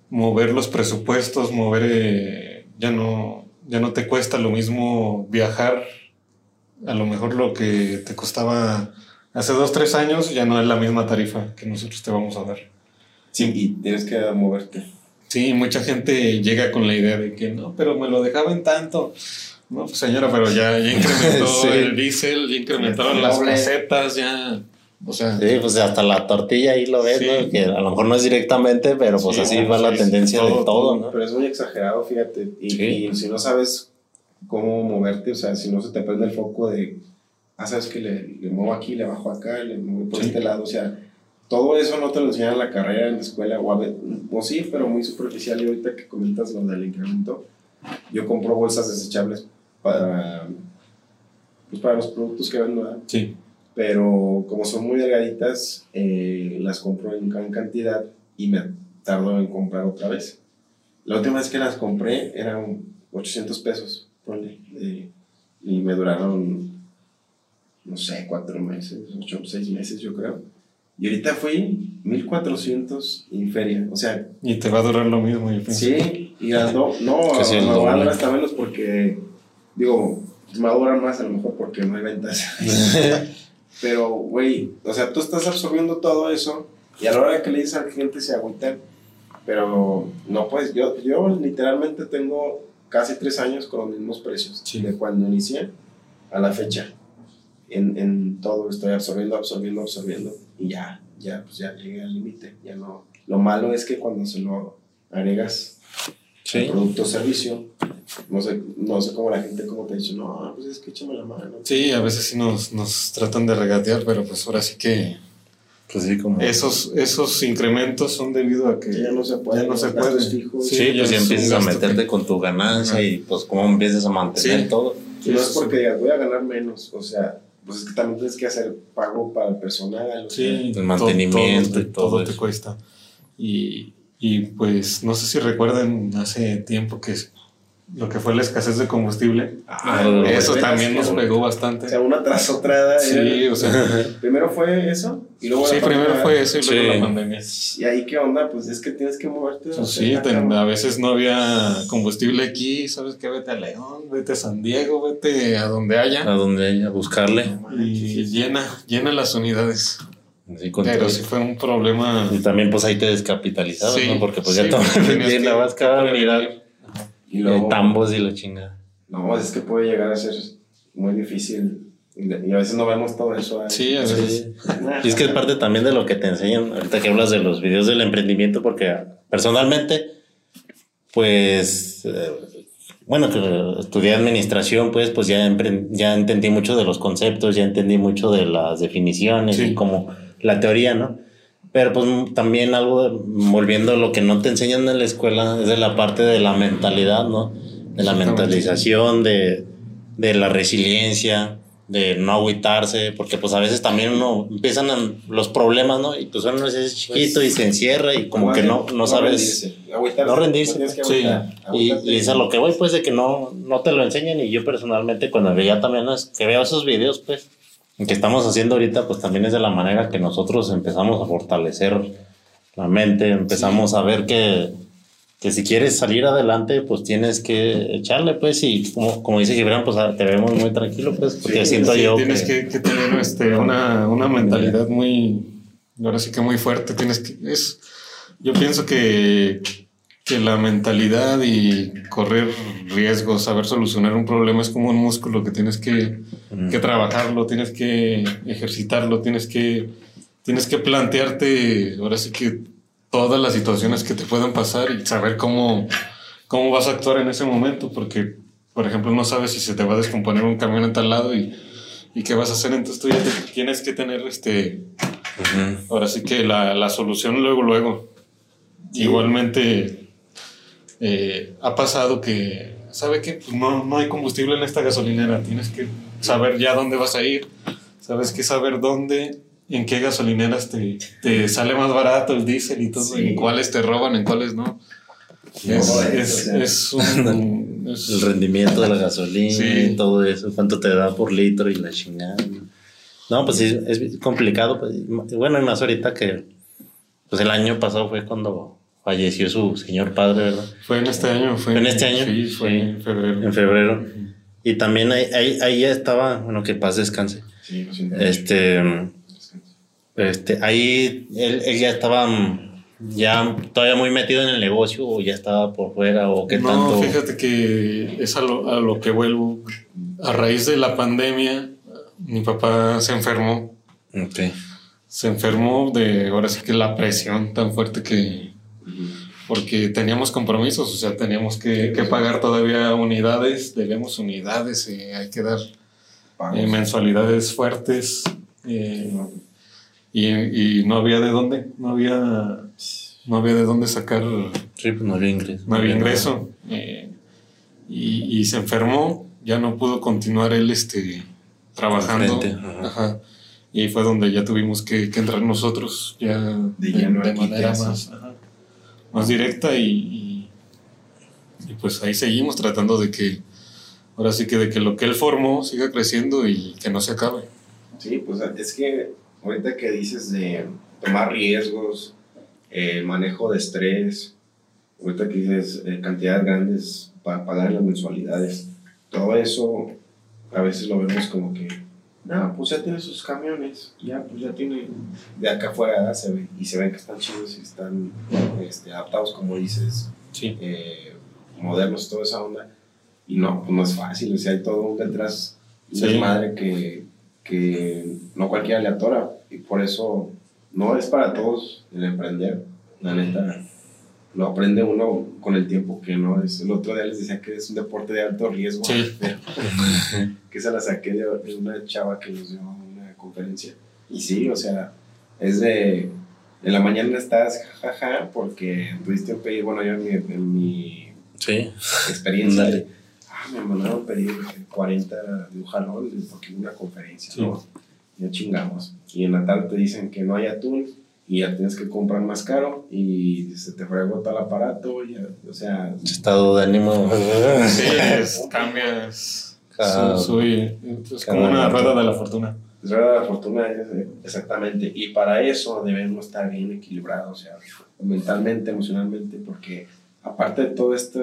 mover los presupuestos, mover eh, ya no ya no te cuesta lo mismo viajar a lo mejor lo que te costaba hace dos tres años ya no es la misma tarifa que nosotros te vamos a dar. Sí, y tienes que moverte. Sí, mucha gente llega con la idea de que no, pero me lo dejaban tanto. No, pues señora, pero ya, ya incrementó Sí. el diésel, ya incrementaron las Doble. casetas, ya. O sea, Sí, pues hasta la tortilla ahí lo ves, Sí. ¿no? Que a lo mejor no es directamente, pero pues Sí, así va sí, la sí, tendencia todo, de todo, todo. ¿no? Pero es muy exagerado, fíjate. Y, Sí. y si no sabes cómo moverte, o sea, si no se te prende el foco de, ah, sabes que le, le muevo aquí, le bajo acá, le muevo por Sí. este lado, o sea, todo eso no te lo enseñan en la carrera, en la escuela, o, a ve- o sí, pero muy superficial. Y ahorita que comentas lo del incremento, yo compro bolsas desechables para, pues, para los productos que vendo, ¿verdad? sí, pero como son muy delgaditas, eh, las compro en gran cantidad y me tardo en comprar otra vez. La última vez que las compré eran 800 pesos, ponle, eh, y me duraron, no sé, cuatro meses, ocho, seis meses yo creo. Y ahorita fui 1400 en feria, o sea, y te va a durar lo mismo, yo pienso. Sí, y las do- no, doble. dar hasta menos porque, digo, durar más a lo mejor porque no hay ventas. Pero, güey, o sea, tú estás absorbiendo todo eso y a la hora que le dices al cliente se agüitan. Pero no, pues yo, yo literalmente tengo casi tres años con los mismos precios Sí. de cuando inicié a la fecha. En, en todo estoy absorbiendo, absorbiendo, absorbiendo y ya, ya, pues ya llegué al límite. Ya no. Lo malo es que cuando se lo agregas Sí. producto o servicio, no sé, no sé cómo la gente como te ha dicho, no, pues es que échame la mano. Sí, a veces sí nos, nos tratan de regatear, pero pues ahora sí que Pues sí, como... esos, esos incrementos son debido a que Que ya no se puede, ya no se puede. fijos. Sí, pues ya empiezas a meterte que- con tu ganancia Ajá. y pues cómo empiezas a mantener Sí. todo. Y no es porque digas, voy a ganar menos, o sea, pues es que también tienes que hacer pago para el personal. o sea, El mantenimiento todo, y todo todo te eso. cuesta. Y, Y pues no sé si recuerdan hace tiempo que lo que fue la escasez de combustible. Ah, eso también sí, nos pegó O bastante. sea, una tras otra. Sí, era- o sea, Primero fue eso y luego sí, la primero pandemia. fue eso y luego Sí. la pandemia. ¿Y ahí qué onda? Pues es que tienes que moverte. Pues sí, a veces no había combustible aquí, ¿sabes qué? Vete a León, vete a San Diego, vete a donde A haya. donde haya, a buscarle. Y llena, llena las unidades. Con Pero sí fue un problema. Y también pues ahí te descapitalizabas, Sí, ¿no? Porque pues sí, ya que- la vas cada unidad. Y luego, tambos y la chingada. no, es que puede llegar a ser muy difícil. Y a veces no vemos todo eso. ahí. Sí, a veces. Nah. Y es que es parte también de lo que te enseñan, ahorita que hablas de los videos del emprendimiento, porque personalmente, pues, eh, bueno, que estudié administración, pues, pues ya, empre- ya entendí mucho de los conceptos, ya entendí mucho de las definiciones Sí. y como la teoría, ¿no? Pero pues también algo, de- volviendo a lo que no te enseñan en la escuela, es de la parte de la mentalidad, ¿no? De la mentalización, de, de la resiliencia, de no agüitarse, porque pues a veces también uno empiezan a- los problemas, ¿no? Y pues uno es chiquito y se encierra y como que no, no sabes... rendirse, agüitarse, no rendirse. que Sí. Y, y es a lo que voy, pues, de que no, no te lo enseñan. Y yo personalmente, cuando veía también, es que veo esos videos, pues, que estamos haciendo ahorita, pues también es de la manera que nosotros empezamos a fortalecer la mente, empezamos a ver que, que si quieres salir adelante, pues tienes que echarle, pues, y como, como dice Gibran, pues te vemos muy tranquilo, pues, porque Sí, siento Sí, yo tienes que, que, que tener este, una, una mentalidad muy, ahora sí que muy fuerte. Tienes que, es, yo pienso que, que la mentalidad y correr riesgos, saber solucionar un problema es como un músculo que tienes que, que trabajarlo, tienes que ejercitarlo, tienes que, tienes que plantearte, ahora sí que todas las situaciones que te puedan pasar y saber cómo, cómo vas a actuar en ese momento, porque, por ejemplo, no sabes si se te va a descomponer un camión en tal lado y, y qué vas a hacer, entonces tú ya te- tienes que tener, este, ahora sí que la, la solución luego, luego. Igualmente, eh, ha pasado que, ¿sabe qué? Pues no, no hay combustible en esta gasolinera, tienes que saber ya dónde vas a ir, sabes que saber dónde, en qué gasolineras te, te sale más barato el diésel y todo, Sí. en cuáles te roban, en cuáles no. Es, No, es, o sea. es un... es- el rendimiento de la gasolina Sí. y todo eso, cuánto te da por litro y la chingada. No, pues sí, es complicado. Pues, bueno, y más ahorita que pues el año pasado fue cuando falleció su señor padre, ¿verdad? fue en este año. Fue ¿Fue en este año? Sí, fue Sí. en febrero. En febrero. Y también ahí, ahí, ahí ya estaba, bueno, que paz descanse. Sí, siento. Este, este, ahí él, él ya estaba mm, ya todavía muy metido en el negocio o ya estaba por fuera o qué no, tanto. fíjate que es a lo, a lo que vuelvo. A raíz de la pandemia, mi papá se enfermó. Ok. Se enfermó de, ahora sí que la presión tan fuerte que... Porque teníamos compromisos, o sea, teníamos que, que pagar todavía unidades, debemos unidades, eh, hay que dar eh, mensualidades fuertes. eh, y, y no había de dónde, no había, no había de dónde sacar Sí, pues no había ingreso. no había ingreso eh, y, y se enfermó, ya no pudo continuar él este, trabajando. Frente, ajá. Ajá. Y fue donde ya tuvimos que, que entrar nosotros ya de, de aquí, manera ¿qué más, ajá, más directa y, y, pues ahí seguimos tratando de que, ahora sí que de que lo que él formó siga creciendo y que no se acabe. Sí, pues es que ahorita que dices de tomar riesgos, eh, manejo de estrés, ahorita que dices eh, cantidades grandes para pagar las mensualidades, todo eso a veces lo vemos como que, no, pues ya tiene sus camiones, ya, pues ya tiene, de acá afuera se ve, y se ven que están chidos y están este, adaptados, como dices, Sí. eh, modernos, toda esa onda. Y no, pues no es fácil, o sea, hay todo un detrás, Sí. desmadre que, que no cualquiera le atora. Y por eso no es para todos el emprender, la neta. Lo aprende uno con el tiempo, que no es. El otro día les decía que es un deporte de alto riesgo. Sí. que se la saqué de, de una chava que nos dio una conferencia. Y sí, o sea, es de. En la mañana estás jajaja porque tuviste un pedido. Bueno, yo en mi, en mi Sí. experiencia. Ah, me mandaron pedir 40 de un jalón porque una conferencia. Sí. ¿no? Ya chingamos. Y en la tarde te dicen que no hay atún y ya tienes que comprar más caro y se te fregó el aparato, y, o sea... Estado de ánimo. Sí, es, cambias. Cada- Su- su- es como una rueda de la fortuna. Es verdad, la fortuna exactamente. Y para eso debemos estar bien equilibrados, o sea, mentalmente, emocionalmente, porque aparte de todo este,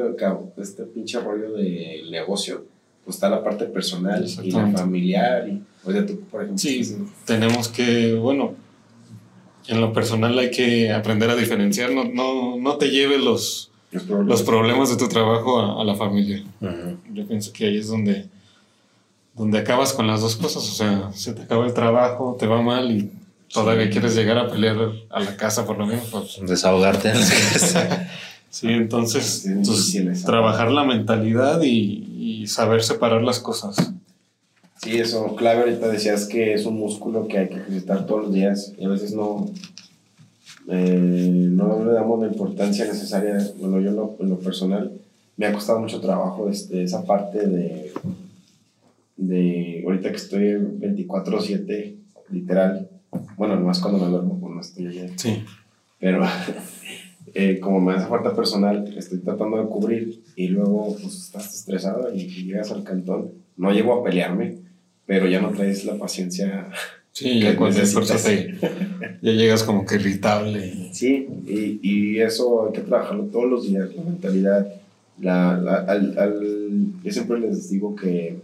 este pinche rollo del negocio, pues está la parte personal y la familiar. Y, o sea, tú, por ejemplo, Sí, tenemos que, bueno, en lo personal hay que aprender a diferenciar, no, no, no te lleves los, los problemas. los problemas de tu trabajo a, a la familia. Yo pienso que ahí es donde, donde acabas con las dos cosas, o sea, se te acaba el trabajo, te va mal y todavía quieres llegar a pelear a la casa por lo menos. Pues, Desahogarte en la casa. sí, entonces trabajar la mentalidad y, y saber separar las cosas. Sí, eso, clave ahorita decías que es un músculo que hay que ejercitar todos los días y a veces no, eh, no le damos la importancia necesaria. Bueno, yo en lo, en lo personal me ha costado mucho trabajo este, esa parte de, de, ahorita que estoy 24/7, literal, bueno, nomás cuando me duermo, cuando estoy allá, Sí, pero eh, como me hace falta personal, estoy tratando de cubrir y luego pues estás estresado y, y llegas al cantón. No llego a pelearme, pero ya no traes la paciencia. sí, ya cualquier cosa te, ya llegas como que irritable. y- Sí, y, y eso hay que trabajarlo todos los días, la mentalidad. La, la- al, al- yo siempre les digo que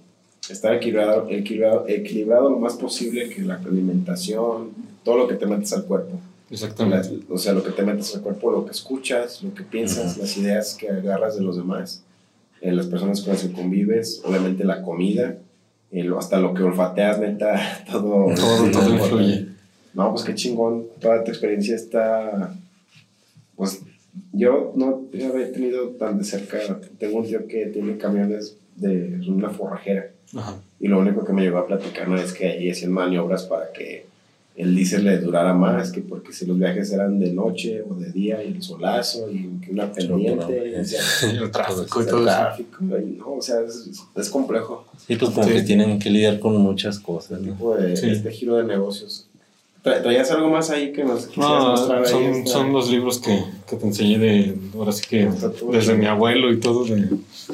estar equilibrado, equilibrado, equilibrado lo más posible que la alimentación, todo lo que te metes al cuerpo. Exactamente. Las- o sea, lo que te metes al cuerpo, lo que escuchas, lo que piensas, las ideas que agarras de los demás, eh, las personas con las que convives, obviamente la comida, lo- hasta lo que olfateas, neta, todo. Todo, todo influye. No, pues qué chingón, toda tu experiencia está, pues yo no había tenido tan de cerca, tengo un tío que tiene camiones de una forrajera Ajá. y lo único que me llegó a platicar no es que ahí hacían maniobras para que el diésel le durara más, que porque si los viajes eran de noche o de día y el solazo y que una pendiente, y, o sea, El tráfico y el todo eso. tráfico, y no, o sea, es, es complejo. Sí, pues como Sí. que tienen que lidiar con muchas cosas, ¿no? tipo de Sí. este giro de negocios. Tra- ¿Traías algo más ahí que nos quisieras No, mostrar ahí? son, Esta- son los libros que, que te enseñé de, ahora sí que desde mi abuelo y todo, de,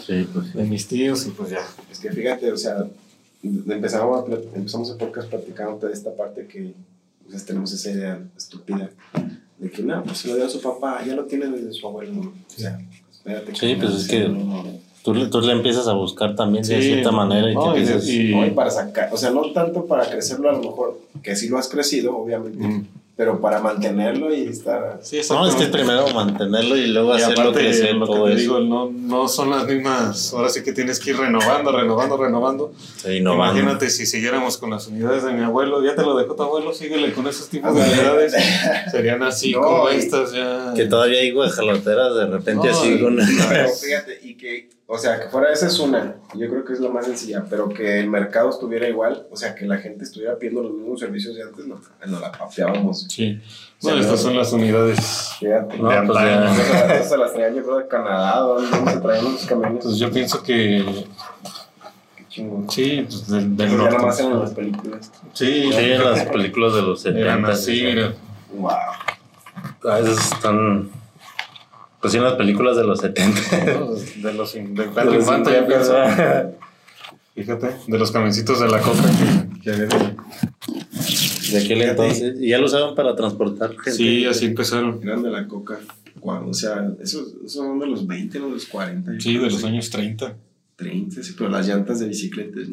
Sí, pues de mis tíos y pues ya. Es que fíjate, o sea, empezamos, empezamos el podcast platicándote de esta parte que pues, tenemos esa idea estúpida de que no, pues se lo dio a su papá, ya lo tiene desde su abuelo. ¿no? O sea, espérate. Sí, pues es que- no, tú, tú le empiezas a buscar también de Sí, cierta manera y no, te y- empiezas... y- no, y para sacar, o sea, no tanto para crecerlo a lo mejor, que sí lo has crecido, obviamente, Mm. Pero para mantenerlo y estar... Sí, No, es que primero mantenerlo y luego Y hacerlo aparte, crecer lo que todo te eso. digo, no, no son las mismas, ahora sí que tienes que ir renovando, renovando, renovando. Sí, innovando. Imagínate si siguiéramos con las unidades de mi abuelo, ya te lo dejó tu abuelo, síguele con esos tipos de unidades. Serían así No, como y- estas ya. Que todavía hay guajaloteras de repente No, así y- con... Pero fíjate, y que, o sea, que fuera esa es una, yo creo que es la más sencilla, pero que el mercado estuviera igual, o sea, que la gente estuviera pidiendo los mismos servicios de antes, no, no la papeábamos. Sí. O sea, No, estas son las unidades. Fíjate. No, de pues ya. Esas se las traían yo creo de Canadá, donde se traían los camiones. Entonces yo pienso que Qué chingón. sí, pues del, del Eso ya norte. nomás en las películas. Sí, Sí, en las películas de los 70. eran así, mira. Wow. A veces están... Pues sí, en las películas de los 70. ¿no? De los de De los Infante, 50, pienso. Fíjate, de los camioncitos de la coca que, que había de- aquel entonces. Y ya lo usaban para transportar gente. Sí, así empezaron. Eran de la coca. Wow, o sea, esos, esos son de los 20, no de los 40. yo Sí, de los años 30. 30, sí, pero las llantas de bicicletas.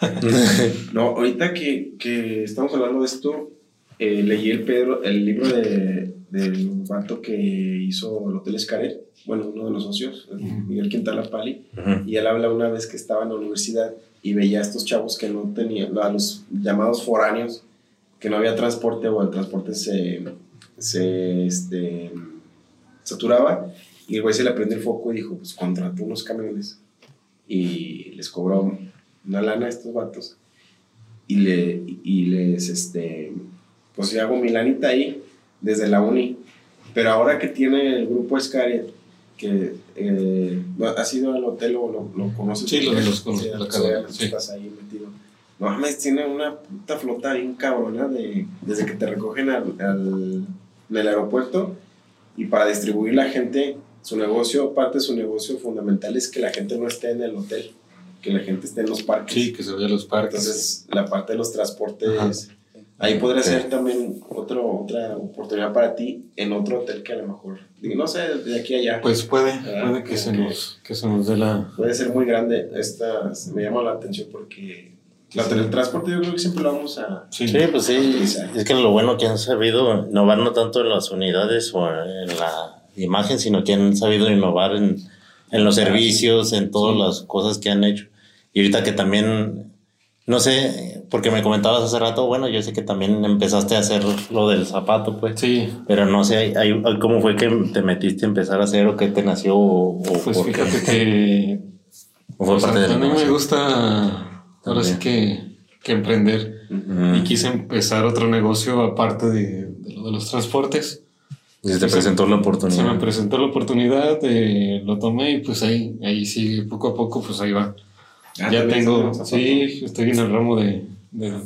No, ahorita que, que estamos hablando de esto, eh, leí el, Pedro, el libro de, del vato que hizo el Hotel Escaret, bueno, uno de los socios, el Ujú. Miguel Quintana Pali, Ujú. y él habla una vez que estaba en la universidad y veía a estos chavos que no tenían, a los llamados foráneos, que no había transporte o el transporte se, se este, saturaba, y el güey se le prendió el foco y dijo, pues contrató unos camiones y les cobró una lana a estos vatos y, le, y les, este, pues yo hago mi lanita ahí desde la uni, pero ahora que tiene el grupo Escaret, que eh, has ido al hotel o lo, lo conoces. Sí, lo- los conozco, Sí. Estás ahí metido. No mames, tiene una puta flota bien cabrona de, desde que te recogen al, al, en el aeropuerto y para distribuir la gente, su negocio, parte de su negocio fundamental es que la gente no esté en el hotel, que la gente esté en los parques. Sí, que se vaya a los parques. Entonces, la parte de los transportes, ahí podría ser también otro, otra oportunidad para ti en otro hotel que a lo mejor, no sé, de aquí a allá. Pues puede, Ah, puede que se, nos, que se nos dé la... Puede ser muy grande. Esta me llama la atención porque la teletransporte yo creo que siempre lo vamos a... Sí, Sí, pues sí. Es que lo bueno que han sabido innovar no tanto en las unidades o en la imagen, sino que han sabido innovar en, en los servicios, en todas las cosas que han hecho. Y ahorita que también, no sé, porque me comentabas hace rato, bueno, yo sé que también empezaste a hacer lo del zapato, pues. sí. Pero no sé, ¿cómo fue que te metiste a empezar a hacer o qué te nació? O, Pues fíjate que ¿O fue parte de la a mí me gusta ahora sí que, que emprender y quise empezar otro negocio aparte de, de lo de los transportes. Y se te presentó la Se me oportunidad. presentó la oportunidad, eh, lo tomé y pues ahí, ahí sigue, poco a poco, pues ahí va. Ah, ya tengo, sí, estoy en el ramo de, de-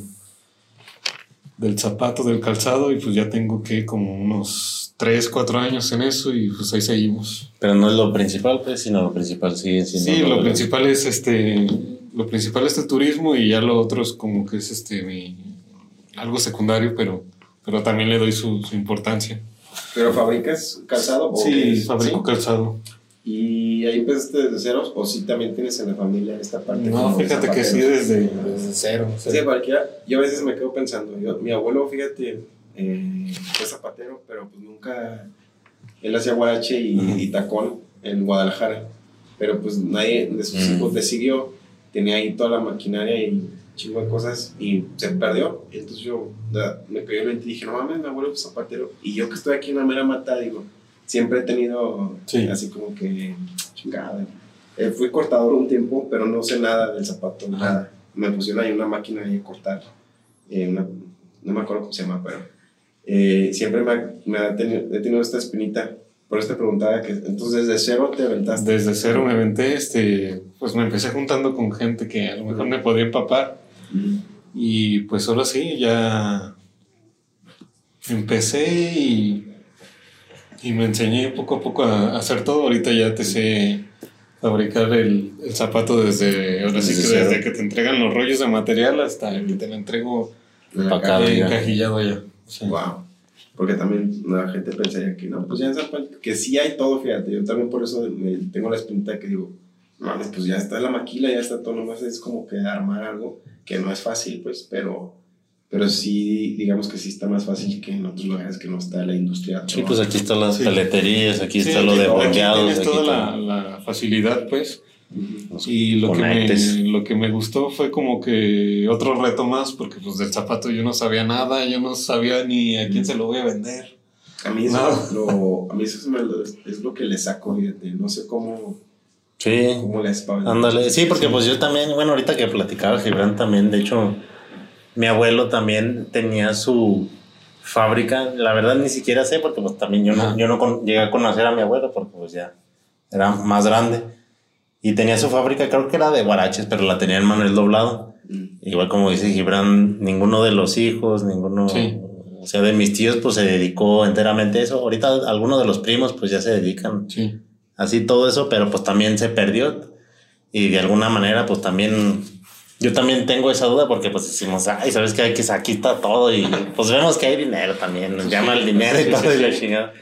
del zapato, del calzado y pues ya tengo que como unos 3, 4 años en eso y pues ahí seguimos. Pero no es lo principal, pues, sino lo principal sigue siendo. Sí, lo de- principal es este, lo principal es el turismo y ya lo otro es como que es este, mi- algo secundario, pero, pero también le doy su, su importancia. ¿Pero fabricas calzado? o Sí, fabrico ¿Sí? calzado. ¿Y ahí empezaste desde ceros o sí también tienes en la familia esta parte? No, fíjate que sí desde, desde cero. Sí, cualquiera. Yo a veces me quedo pensando, yo- mi abuelo, fíjate, eh, fue zapatero, pero pues nunca, él hacía guarache y, y tacón en Guadalajara, pero pues nadie de sus Mm. hijos le siguió, tenía ahí toda la maquinaria y chingo de cosas y se perdió. Entonces yo da- me cayó el 20 y dije, no mames, mi abuelo fue zapatero. Y yo que estoy aquí en la mera mata, digo, siempre he tenido Sí. así como que chingada. Eh, fui cortador un tiempo, pero no sé nada del zapato, Ajá. nada. Me pusieron ahí una máquina ahí a cortar. eh, una- no me acuerdo cómo se llama, pero eh, siempre me, ha- me ha tenido, he tenido esta espinita. Por eso te preguntaba que entonces desde cero te aventaste. Desde cero me aventé, este, pues me empecé juntando con gente que a lo mejor me podía empapar Mm. y pues ahora sí, ya empecé y, y me enseñé poco a poco a, a hacer todo. Ahorita ya te sé fabricar el, el zapato desde, ahora sí que desde que te entregan los rollos de material hasta que te lo entrego Empacado. encajillado ya. O sea, Wow. Porque también la gente pensaría que no, pues ya en zapato, que sí hay todo, fíjate. Yo también por eso me- tengo la espinita que digo, mames, pues ya está la maquila, ya está todo, nomás es como que armar algo que no es fácil, pues, pero, pero sí, digamos que sí está más fácil que en otros lugares que no está la industria. Sí, pues aquí están las Sí. paleterías, aquí sí, está lo de aquí blanqueados. Tienes aquí toda está- la, la facilidad, pues. Y lo que, me, lo que me gustó fue como que otro reto más, porque pues del zapato yo no sabía nada, yo no sabía ni a quién se lo voy a vender. A mí eso, No. lo, a mí eso es, lo- es lo que le saco, fíjate. No sé cómo, Sí, cómo les pagan. ándale. Sí, porque pues yo también, bueno, ahorita que platicaba Gibran también, de hecho, mi abuelo también tenía su fábrica. La verdad ni siquiera sé, porque pues también yo no, yo no con- llegué a conocer a mi abuelo, porque pues ya era más grande. Y tenía su fábrica, creo que era de guaraches, pero la tenía en Manuel Doblado. Mm. Igual como dice Gibran, ninguno de los hijos, ninguno, Sí. o sea, de mis tíos, pues se dedicó enteramente a eso. Ahorita algunos de los primos, pues ya se dedican Sí. así todo eso, pero pues también se perdió. Y de alguna manera, pues también, yo también tengo esa duda porque pues decimos, ay, sabes que hay que aquí está todo y pues vemos que hay dinero también, nos llama el dinero y todo y la chingada.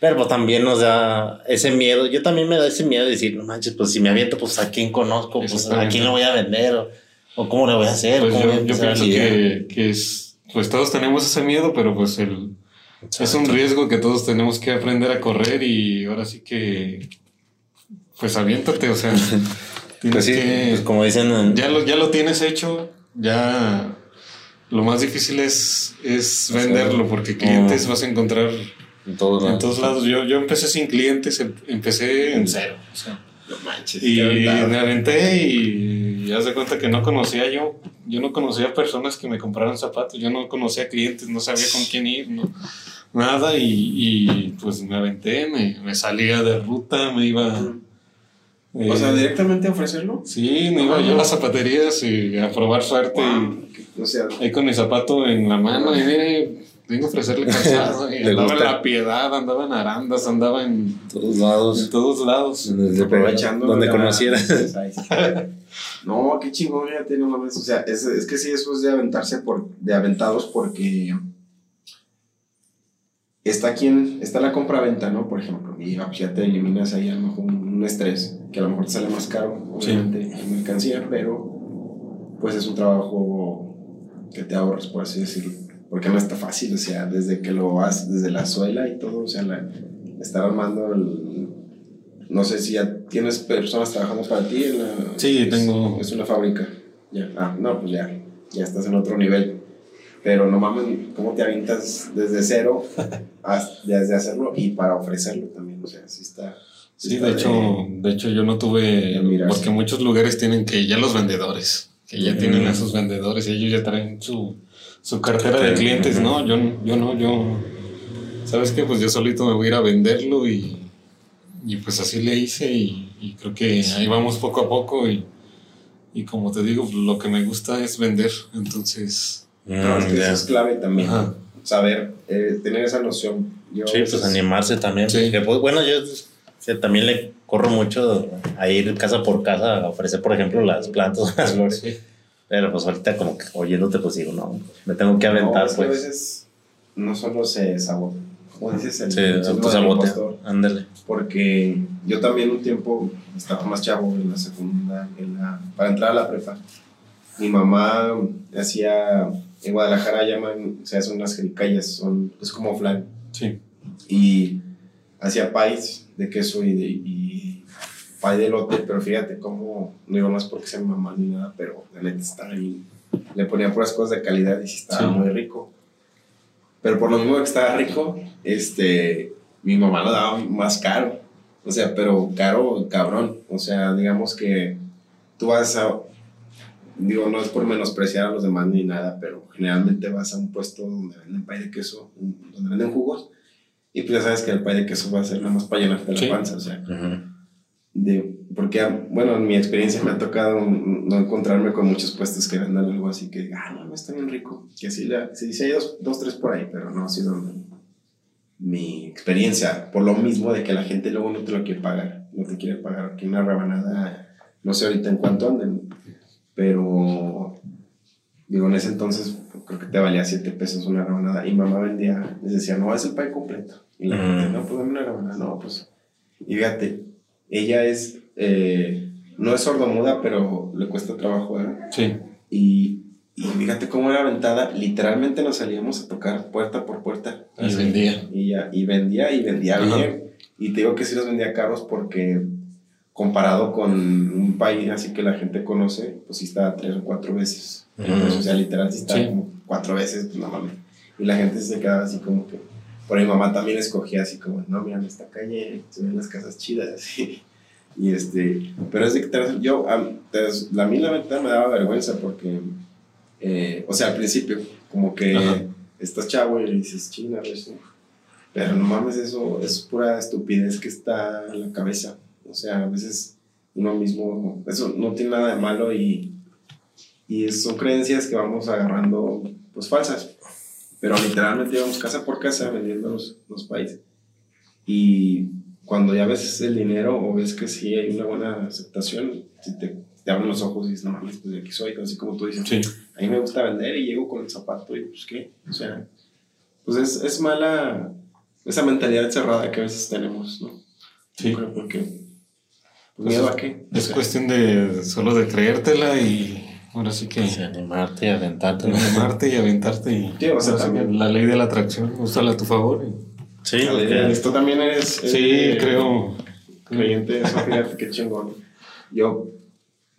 Pero pues también nos da ese miedo, yo también me da ese miedo de decir, no manches, pues si me aviento, pues a quién conozco, pues a quién le voy a vender o, o cómo le voy a hacer. Pues voy a yo, yo pienso que, que es, pues todos tenemos ese miedo, pero pues el, es un riesgo que todos tenemos que aprender a correr y ahora sí que, pues aviéntate, o sea, tienes Pues sí, que, pues como dicen, en- ya lo, ya lo tienes hecho, ya lo más difícil es, es venderlo, porque clientes Mm. vas a encontrar en todos en lados. todos lados. Yo, yo empecé sin clientes, em- empecé en cero. o sea, No manches. y me aventé y ya se cuenta que no conocía yo. Yo no conocía personas que me compraran zapatos. Yo no conocía clientes, no sabía con quién ir, no, nada. Y, y, pues me aventé, me, me salía de ruta, me iba. Eh, O sea, directamente a ofrecerlo. sí, me iba yo a las zapaterías y a probar suerte. y O sea, ahí con mi zapato en la mano y mire, vengo a ofrecerle calzado. Y andaba en la piedad, andaba en arandas, andaba en, Todos lados. en todos lados. aprovechando Donde conociera. No, qué chingón, fíjate, no mames. O sea, es, es que sí, eso es de aventarse por, de aventados porque está aquí en, está la compra-venta, ¿no? Por ejemplo, y pues ya te eliminas ahí a lo mejor un, un estrés, que a lo mejor te sale más caro, obviamente, en mercancía, pero pues es un trabajo que te ahorras, por así decirlo. Porque no está fácil, o sea, desde que lo haces, desde la suela y todo, o sea, la, estar armando el, no sé si ya tienes personas trabajando para ti en la... Sí, es- tengo- Es una fábrica. Ya. Ah, no, pues ya. Ya estás en otro nivel. Pero no mames, ¿cómo te avientas desde cero hasta- desde hacerlo y para ofrecerlo también? O sea, sí está... Sí, de hecho, de hecho yo no tuve, porque muchos lugares tienen que ya los vendedores, que ya Mm. tienen a sus vendedores y ellos ya traen su, su cartera de clientes. ¿no? Yo, yo no, yo, ¿sabes qué? Pues yo solito me voy a ir a venderlo y, y pues así le hice y, y creo que ahí vamos poco a poco y, y como te digo, lo que me gusta es vender, entonces, No, es que Mm, eso es clave también. ajá, Saber, eh, tener esa noción. Yo, Sí, pues animarse también. Sí. porque, pues, bueno, yo también le corro mucho a ir casa por casa a ofrecer, por ejemplo, las plantas, las flores. sí. Pero pues ahorita como que oyéndote pues digo, no, me tengo que aventar no, es que a pues. veces no solo se sabotea, como dices, el Sí, autosabotea. impostor. Ándale. porque yo también un tiempo estaba más chavo en la secundaria, en la, para entrar a la prepa. Mi mamá hacía, en Guadalajara llaman, o sea, son unas jericayas, son, es como flan, Sí, y hacía pies de queso y, de, y pie de elote, pero fíjate cómo, no digo más porque sea mi mamá ni nada, pero la neta estaba bien. Le ponía puras cosas de calidad y sí estaba Sí. muy rico. Pero por lo mismo que estaba rico, este, mi mamá lo daba más caro. O sea, pero caro, cabrón. O sea, digamos que tú vas a, digo, no es por menospreciar a los demás ni nada, pero generalmente vas a un puesto donde venden pay de queso, donde venden jugos, y pues ya sabes que el pay de queso va a ser nada más para llenarte la Sí. panza, o sea, Ujú. de, porque, bueno, en mi experiencia me ha tocado no encontrarme con muchos puestos que vendan algo así que, ah, no, no está bien rico, que así, la, sí, sí hay dos, dos, tres por ahí, pero no ha sido mi, mi experiencia, por lo mismo de que la gente luego no te lo quiere pagar, no te quiere pagar aquí una rebanada, no sé ahorita en cuánto anden, pero digo, en ese entonces creo que te valía 7 pesos una rebanada y mamá vendía, les decía, no, es el pay completo. Y la gente, no, pues dame una rebanada, no, pues. Y fíjate, ella es, eh, no es sordomuda, pero le cuesta trabajo, ¿verdad? sí, Y, y fíjate cómo era aventada, literalmente nos salíamos a tocar puerta por puerta. y vendía. Y, ya, y vendía y vendía Ajá. bien. Y te digo que sí los vendía caros porque comparado con un país así que la gente conoce, pues sí está tres o cuatro veces. El precio. O sea, literal sí está Sí. como cuatro veces, pues no mames. Y la gente se quedaba así como que... Por mi mamá también escogía así como, no, mira, en esta calle se ven las casas chidas. y este, pero es de que te- yo, a, te- a mí la verdad me daba vergüenza porque, eh, o sea, al principio, como que Ajá. estás chavo y dices, china, eso. Pero no mames, eso es pura estupidez que está en la cabeza. O sea, a veces uno mismo, eso no tiene nada de malo y, y son creencias que vamos agarrando, pues falsas. Pero literalmente íbamos casa por casa vendiendo los, los países. Y cuando ya ves el dinero o ves que sí hay una buena aceptación, si te, te abren los ojos y dices, no mames, pues de aquí soy, así como tú dices, Sí, a mí me gusta vender y llego con el zapato y pues qué, o sea, pues es, es mala esa mentalidad cerrada que a veces tenemos, ¿no? sí. Yo creo porque, pues, Pues miedo a qué. O Es sea, cuestión de solo de creértela y ahora sí que Sí, animarte y aventarte. ¿no? animarte y aventarte y Sí, o sea, también- la ley de la atracción, úsala a tu favor. y- Sí, porque- Tú también eres... Sí, eh, creo. Creyente de eso, fíjate qué chingón. Yo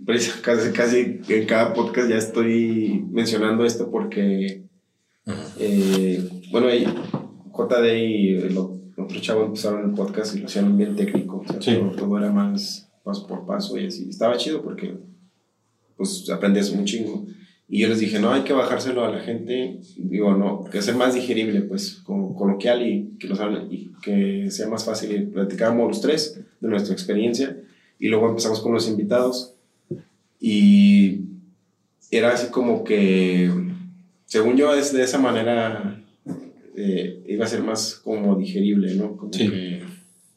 pues, casi, casi en cada podcast ya estoy mencionando esto porque, eh, bueno, ahí JD y el otro chavo empezaron el podcast y lo hacían bien técnico. O sea, Sí. todo, todo era más paso por paso y así. Estaba chido porque pues aprendías un chingo. Y yo les dije, no, hay que bajárselo a la gente, digo, no, que sea más digerible, pues, como coloquial y que, los hablen- y que sea más fácil. Y platicábamos los tres de nuestra experiencia y luego empezamos con los invitados y era así como que, según yo, es de esa manera eh, iba a ser más como digerible, ¿no? Como Sí. que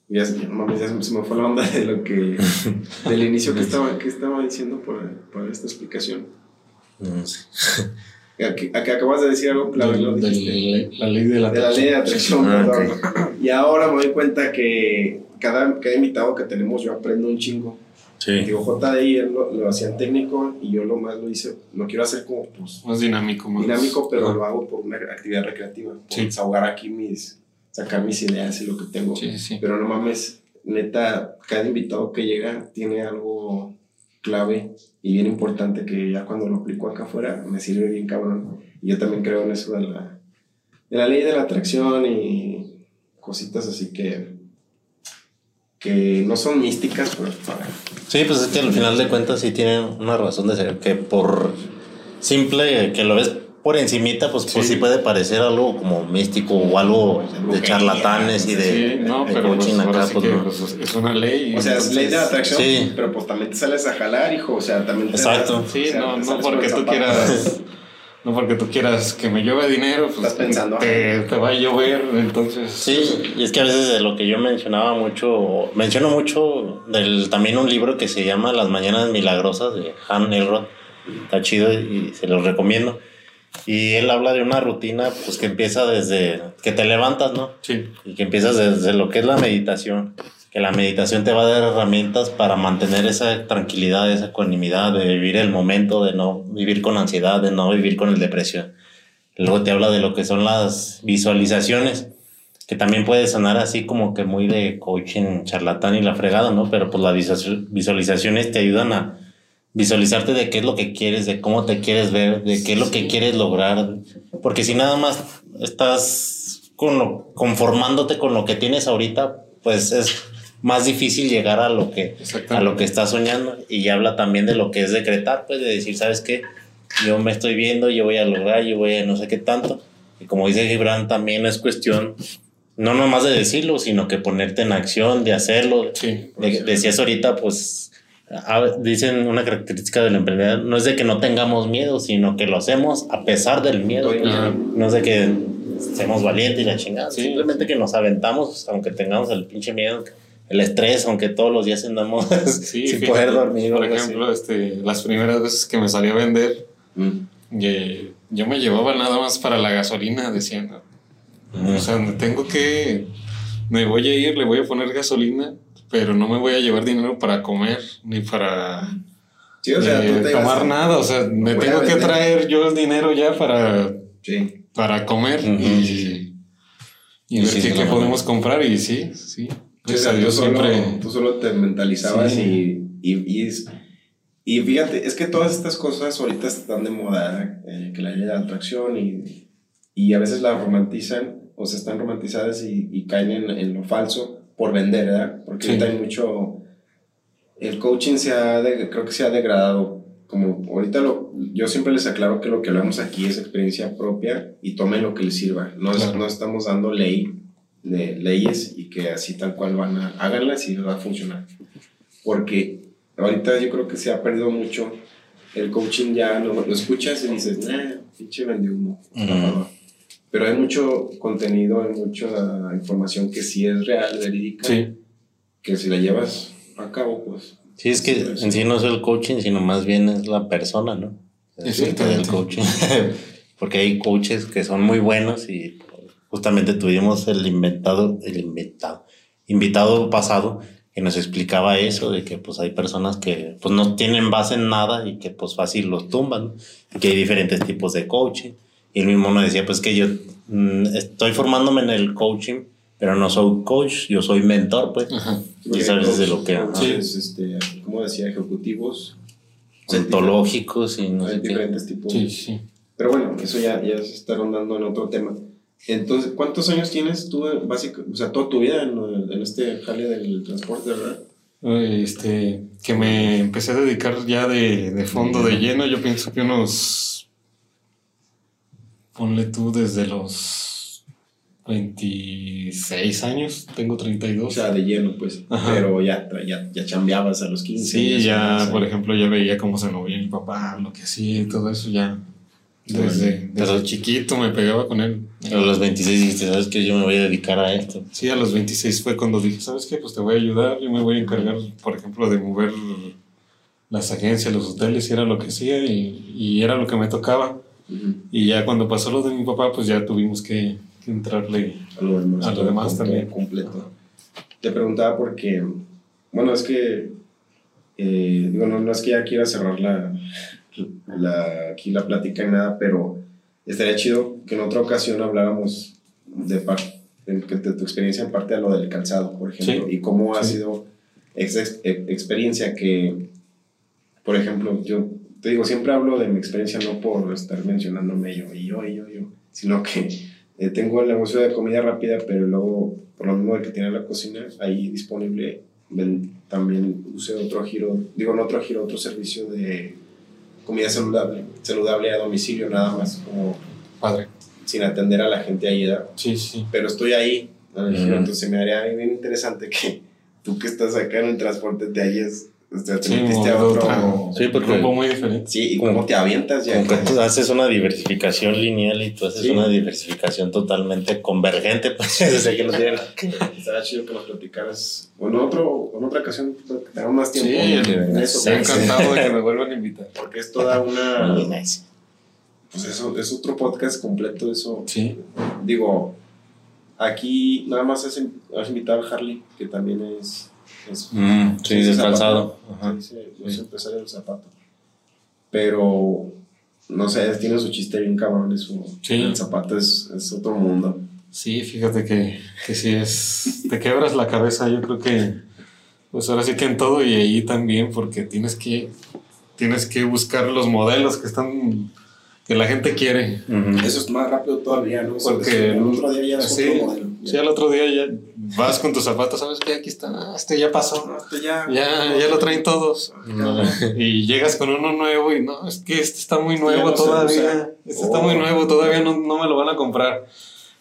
ya, se- mami, ya se me fue la onda de lo que del inicio que estaba, que estaba diciendo por, por esta explicación. No sé. A que, a que acabas de decir algo clave, lo dijiste. del- la ley de la de la ley de atracción, Ah, perdón. Y ahora me doy cuenta que cada, cada invitado que tenemos yo aprendo un chingo. Sí. Digo, JDI él lo, lo hacía en técnico y yo lo más lo hice, lo quiero hacer como pues Más dinámico, más. dinámico, pero Ajá. lo hago por una actividad recreativa, por Sí. desahogar aquí mis, sacar mis ideas y lo que tengo. Sí, sí, sí. Pero no mames, neta, cada invitado que llega tiene algo clave y bien importante que ya cuando lo aplico acá afuera me sirve bien cabrón. Y yo también creo en eso de la, de la ley de la atracción y cositas así que, que no son místicas, pero para... Sí, pues es que al final de cuentas sí tienen una razón de ser, que por simple que lo ves por encimita, pues pues sí, puede parecer algo como místico o algo de charlatanes y de, Sí, no, de pero pues, coaching ahora acá, sí pues no. pues, es una ley. O sea, es ley de la atracción, Sí. pero pues también te sales a jalar, hijo, o sea, también te Exacto. das- Sí, o sea, no, no por porque tú quieras. No porque tú quieras que me llueva dinero, pues Estás pensando, te, te va a llover, entonces. Sí, y es que a veces de lo que yo mencionaba mucho, menciono mucho del también un libro que se llama Las Mañanas Milagrosas de Han Elrod. Está chido y se los recomiendo. Y él habla de una rutina pues que empieza desde que te levantas, ¿no? Sí, y que empiezas desde lo que es la meditación, que la meditación te va a dar herramientas para mantener esa tranquilidad, esa ecuanimidad, de vivir el momento, de no vivir con ansiedad, de no vivir con el depresión. Luego te habla de lo que son las visualizaciones, que también puede sonar así como que muy de coaching charlatán y la fregada, ¿no? Pero pues las visualiz- visualizaciones te ayudan a visualizarte de qué es lo que quieres, de cómo te quieres ver, de qué es lo que quieres lograr. Porque si nada más estás con lo- conformándote con lo que tienes ahorita, pues es más difícil llegar a lo que a lo que estás soñando y habla también de lo que es decretar, pues de decir, ¿sabes qué? Yo me estoy viendo, yo voy a lograr, yo voy a no sé qué tanto. Y como dice Gibran, también es cuestión no nomás de decirlo, sino que ponerte en acción, de hacerlo. Sí, De- decías ahorita, pues a- dicen una característica del emprendedor, no es de que no tengamos miedo, sino que lo hacemos a pesar del miedo. Ajá. No es de que seamos valientes y la chingada, Sí. simplemente que nos aventamos, aunque tengamos el pinche miedo, el estrés, aunque todos los días andamos Sí, sin fíjate, poder dormir. Por ejemplo, este, las primeras veces que me salí a vender, Mm. eh, yo me llevaba nada más para la gasolina, decían. Ujú. O sea, tengo que. Me voy a ir, le voy a poner gasolina, pero no me voy a llevar dinero para comer ni para Sí, o sea, eh, tú te ibas tomar a- nada. O sea, me Voy tengo que traer yo el dinero ya para, Sí. para comer y, y Y ver sí, qué, qué podemos comprar. Y sí, sí. Sí, o Gracias sea, a tú, Dios solo, siempre. tú solo te mentalizabas Sí. y, y, y, es- y fíjate, es que todas estas cosas ahorita están de moda, eh, que la ley de la atracción y, y a veces las romantizan o se están romantizadas y, y caen en, en lo falso por vender, ¿verdad? Porque Sí. ahorita hay mucho... El coaching se ha, de- creo que se ha degradado. Como ahorita lo, yo siempre les aclaro que lo que hablamos aquí es experiencia propia y tomen lo que les sirva. No, es- Claro. no estamos dando ley de leyes y que así tal cual van a háganlas y va a funcionar. Porque ahorita yo creo que se ha perdido mucho el coaching ya lo, lo escuchas y dices, nah, pinche vende humo. Ujú. Pero hay mucho contenido, hay mucha información que sí es real, verídica, Sí, que si la llevas a cabo, pues. Sí, es que en sí no es el coaching, sino más bien es la persona, ¿no? Es el del coaching. Porque hay coaches que son muy buenos y justamente tuvimos el inventado, el inventado, invitado pasado que nos explicaba eso, de que pues hay personas que pues no tienen base en nada y que pues fácil los tumban, ¿no? Y que hay diferentes tipos de coaching. Y él mismo nos decía pues que yo mm, estoy formándome en el coaching, pero no soy coach, yo soy mentor, pues. ajá. Y sabes de lo que... ajá. Sí. este, como decía, ejecutivos. ontológicos y no Hay sé qué. diferentes tipos. Sí, sí. Pero bueno, eso ya, ya se está rondando en otro tema. Entonces, ¿cuántos años tienes tú, básico, o sea, toda tu vida en, en este jale del transporte, verdad? Este, que me empecé a dedicar ya de, de fondo, de lleno, yo pienso que unos, ponle tú desde los 26 años, tengo 32. O sea, de lleno, pues. Ajá. Pero ya, ya, ya chambeabas a los 15. sí, ya, por ejemplo, ya veía cómo se movía mi papá, lo que hacía y todo eso, ya, Desde, desde chiquito me pegaba con él. A los 26 dijiste, ¿sabes que Yo me voy a dedicar a esto. Sí, a los 26 fue cuando dije, ¿sabes qué? Pues te voy a ayudar, yo me voy a encargar, por ejemplo, de mover las agencias, los hoteles, y era lo que hacía y, y era lo que me tocaba. Ujú. Y ya cuando pasó lo de mi papá, pues ya tuvimos que, que entrarle. A lo demás. A lo demás también. Completo. Te preguntaba porque, bueno, es que, eh, digo, no, no es que ya quiera cerrar la, la, aquí la plática ni nada, pero estaría chido que en otra ocasión habláramos de, par- de, de tu experiencia en parte a lo del calzado, por ejemplo, Sí. y cómo ha Sí. sido esa ex- e- experiencia que, por ejemplo, yo te digo, siempre hablo de mi experiencia no por estar mencionándome yo y yo y yo, yo, sino que eh, tengo el negocio de comida rápida, pero luego, por lo mismo que tiene la cocina ahí disponible, ven- también usé otro giro, digo, no otro giro, otro servicio de comida saludable, saludable a domicilio nada más, como Padre. sin atender a la gente ahí, ¿verdad? Sí, sí. pero estoy ahí, el giro, Ujú. entonces me haría bien interesante que tú que estás acá en el transporte te hayas, o sea, te Sí, metiste a otro... otro- Sí, porque- grupo muy diferente. Sí, y cómo te avientas ya. Como que tú haces una diversificación lineal y tú haces Sí. una diversificación totalmente convergente, pues o sea que no tiene. Estará chido que nos platicaras. En, otro, en otra ocasión, que tengamos más tiempo. Sí, en eso, Estoy porque- encantado de que me vuelvan a invitar. Porque es toda una. Muy nice. Pues eso, es otro podcast completo. Eso. Sí. Digo, aquí nada más has invitado a Harley, que también es. Es Mm, sí, es del zapato. calzado. Ajá. Sí, es empresario del zapato. Pero. No sé, tiene su chiste bien cabrón. Eso, Sí. El zapato es, es otro mundo. Sí, fíjate que, que sí es. Te quebras la cabeza, yo creo que. Pues ahora sí que en todo y ahí también, porque tienes que. Tienes que buscar los modelos que están. que la gente quiere. Ujú. Eso es más rápido todavía, ¿no? Porque es- el otro día ya es sí, otro modelo. Sí, al otro día ya vas con tus zapatos, ¿sabes qué? Aquí está, este ya pasó. No, esto ya, Ya, ya lo traen todos. No. Y llegas con uno nuevo y no, es que este está muy nuevo todavía. Este está Oh. muy nuevo, todavía no, no me lo van a comprar.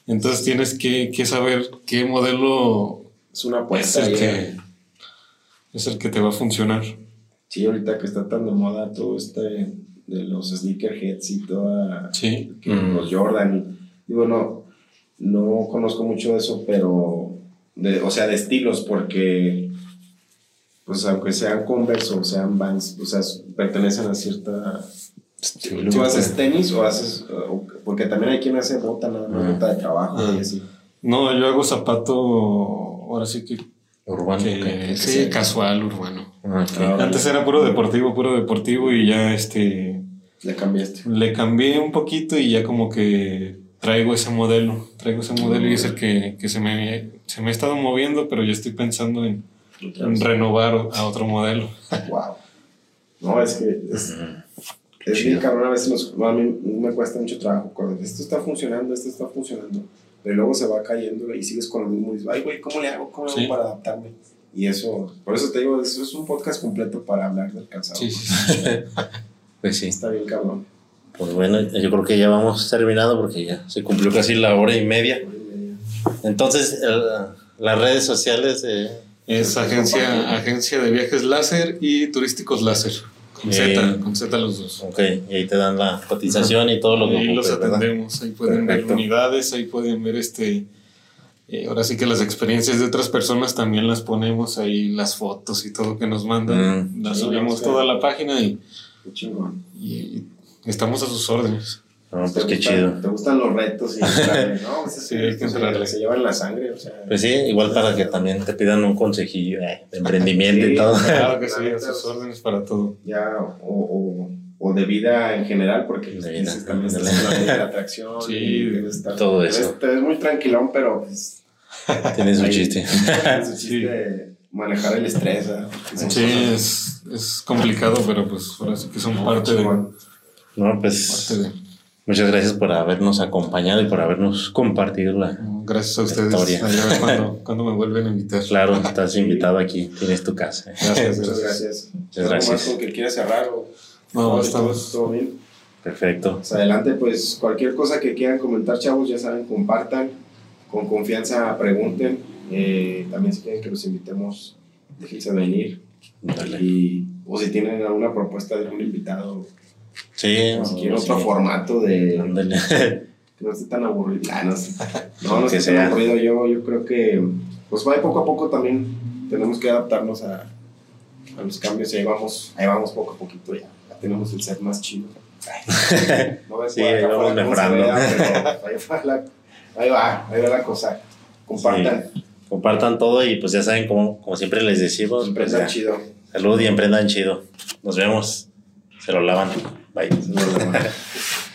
Entonces tienes que, que saber qué modelo Es una es apuesta. el, ya. que, es el que te va a funcionar. Sí, ahorita que está tan de moda todo este de los sneakerheads y toda. Sí. que Mm. Los Jordan. Y, digo, no, no conozco mucho de eso, pero. De, o sea, de estilos, porque. Pues aunque sean Converse o sean Vans, o sea, pertenecen a cierta. ¿Tú haces tenis o haces.? porque también hay quien hace bota, nada más Ah. bota de trabajo Ah. y así. No, yo hago zapato, ahora sí que, Urbano. que- sí, sea. casual, urbano. Ah. Ah, Antes era puro deportivo, puro deportivo y ya este Le cambiaste. le cambié un poquito y ya como que traigo ese modelo, traigo ese modelo y es el que, que se, me, se me ha estado moviendo, pero ya estoy pensando en, en renovar a otro modelo. Wow. No, es que es, es bien cabrón. A veces nos- a mí me cuesta mucho trabajo. Cuando esto está funcionando, esto está funcionando. Pero luego se va cayendo y sigues con lo mismo. Y dices, ay, güey, ¿cómo le hago? ¿Cómo le hago Sí. para adaptarme? Y eso, por eso te digo, eso es un podcast completo para hablar del calzado. Sí, sí, sí. Pues sí. Está bien cabrón. Pues bueno, yo creo que ya vamos terminando porque ya se cumplió casi la hora y media. Entonces, el- las redes sociales. eh, Es agencia, agencia de viajes láser y turísticos láser. Con Z, Bien. con Z los dos. ok, y ahí te dan la cotización y todo lo que Ahí los atendemos, ahí pueden Perfecto. ver unidades, ahí pueden ver este. eh, ahora sí que las experiencias de otras personas también las ponemos ahí, las fotos y todo que nos mandan. Mm. Las Sí, subimos sí. toda la página y, Qué chingón. y estamos a sus órdenes. No, pues ¿Te qué gustan- chido. Te gustan los retos y entrarle, ¿no? Pues es Sí, que hay que esto se- entrarle. Se, llevan la sangre, o sea. Pues sí, igual para que también te pidan un consejillo eh, de emprendimiento Sí. y todo. Claro que sí, a sus órdenes para todo. ya o, o, o de vida en general, porque De pues, vida. dices, también estás en la de la atracción. Sí, y estar- todo eso. Te ves muy tranquilón, pero pues, Tiene su Ahí. chiste. es un Sí. chiste de manejar el estrés. Son Sí, es, es complicado, pero pues ahora sí que son parte de. No, pues muchas gracias por habernos acompañado y por habernos compartido la. Gracias a ustedes. Historia. A ver cuándo, cuándo me vuelven a invitar. Claro, estás invitado aquí, tienes tu casa. Gracias, Muchas gracias. gracias. Muchas ¿Algo más gracias. con que quieras cerrar o No, estamos. todo bien? Perfecto. Pues adelante, pues cualquier cosa que quieran comentar, chavos, ya saben, compartan, con confianza pregunten. Eh, también si quieren que los invitemos, déjense venir. Dale. Y, o si tienen alguna propuesta de algún invitado, Sí, Si quieren sí. otro formato de. Ándale. Que no esté tan aburrido. Ah, no, sé. no, no Que esté tan aburrido. Yo, yo creo que, pues va poco a poco también tenemos que adaptarnos a, a los cambios y ahí vamos, ahí vamos poco a poquito ya. Ya tenemos el set más chido. No ves Sí, ahí vamos cómo mejorando. ahí, va la, ahí va, ahí va la cosa. Compartan, Compartan todo y pues ya saben, como, como siempre les decimos, pues emprendan chido. salud y emprendan chido. Nos vemos. Se lo lavan. はい。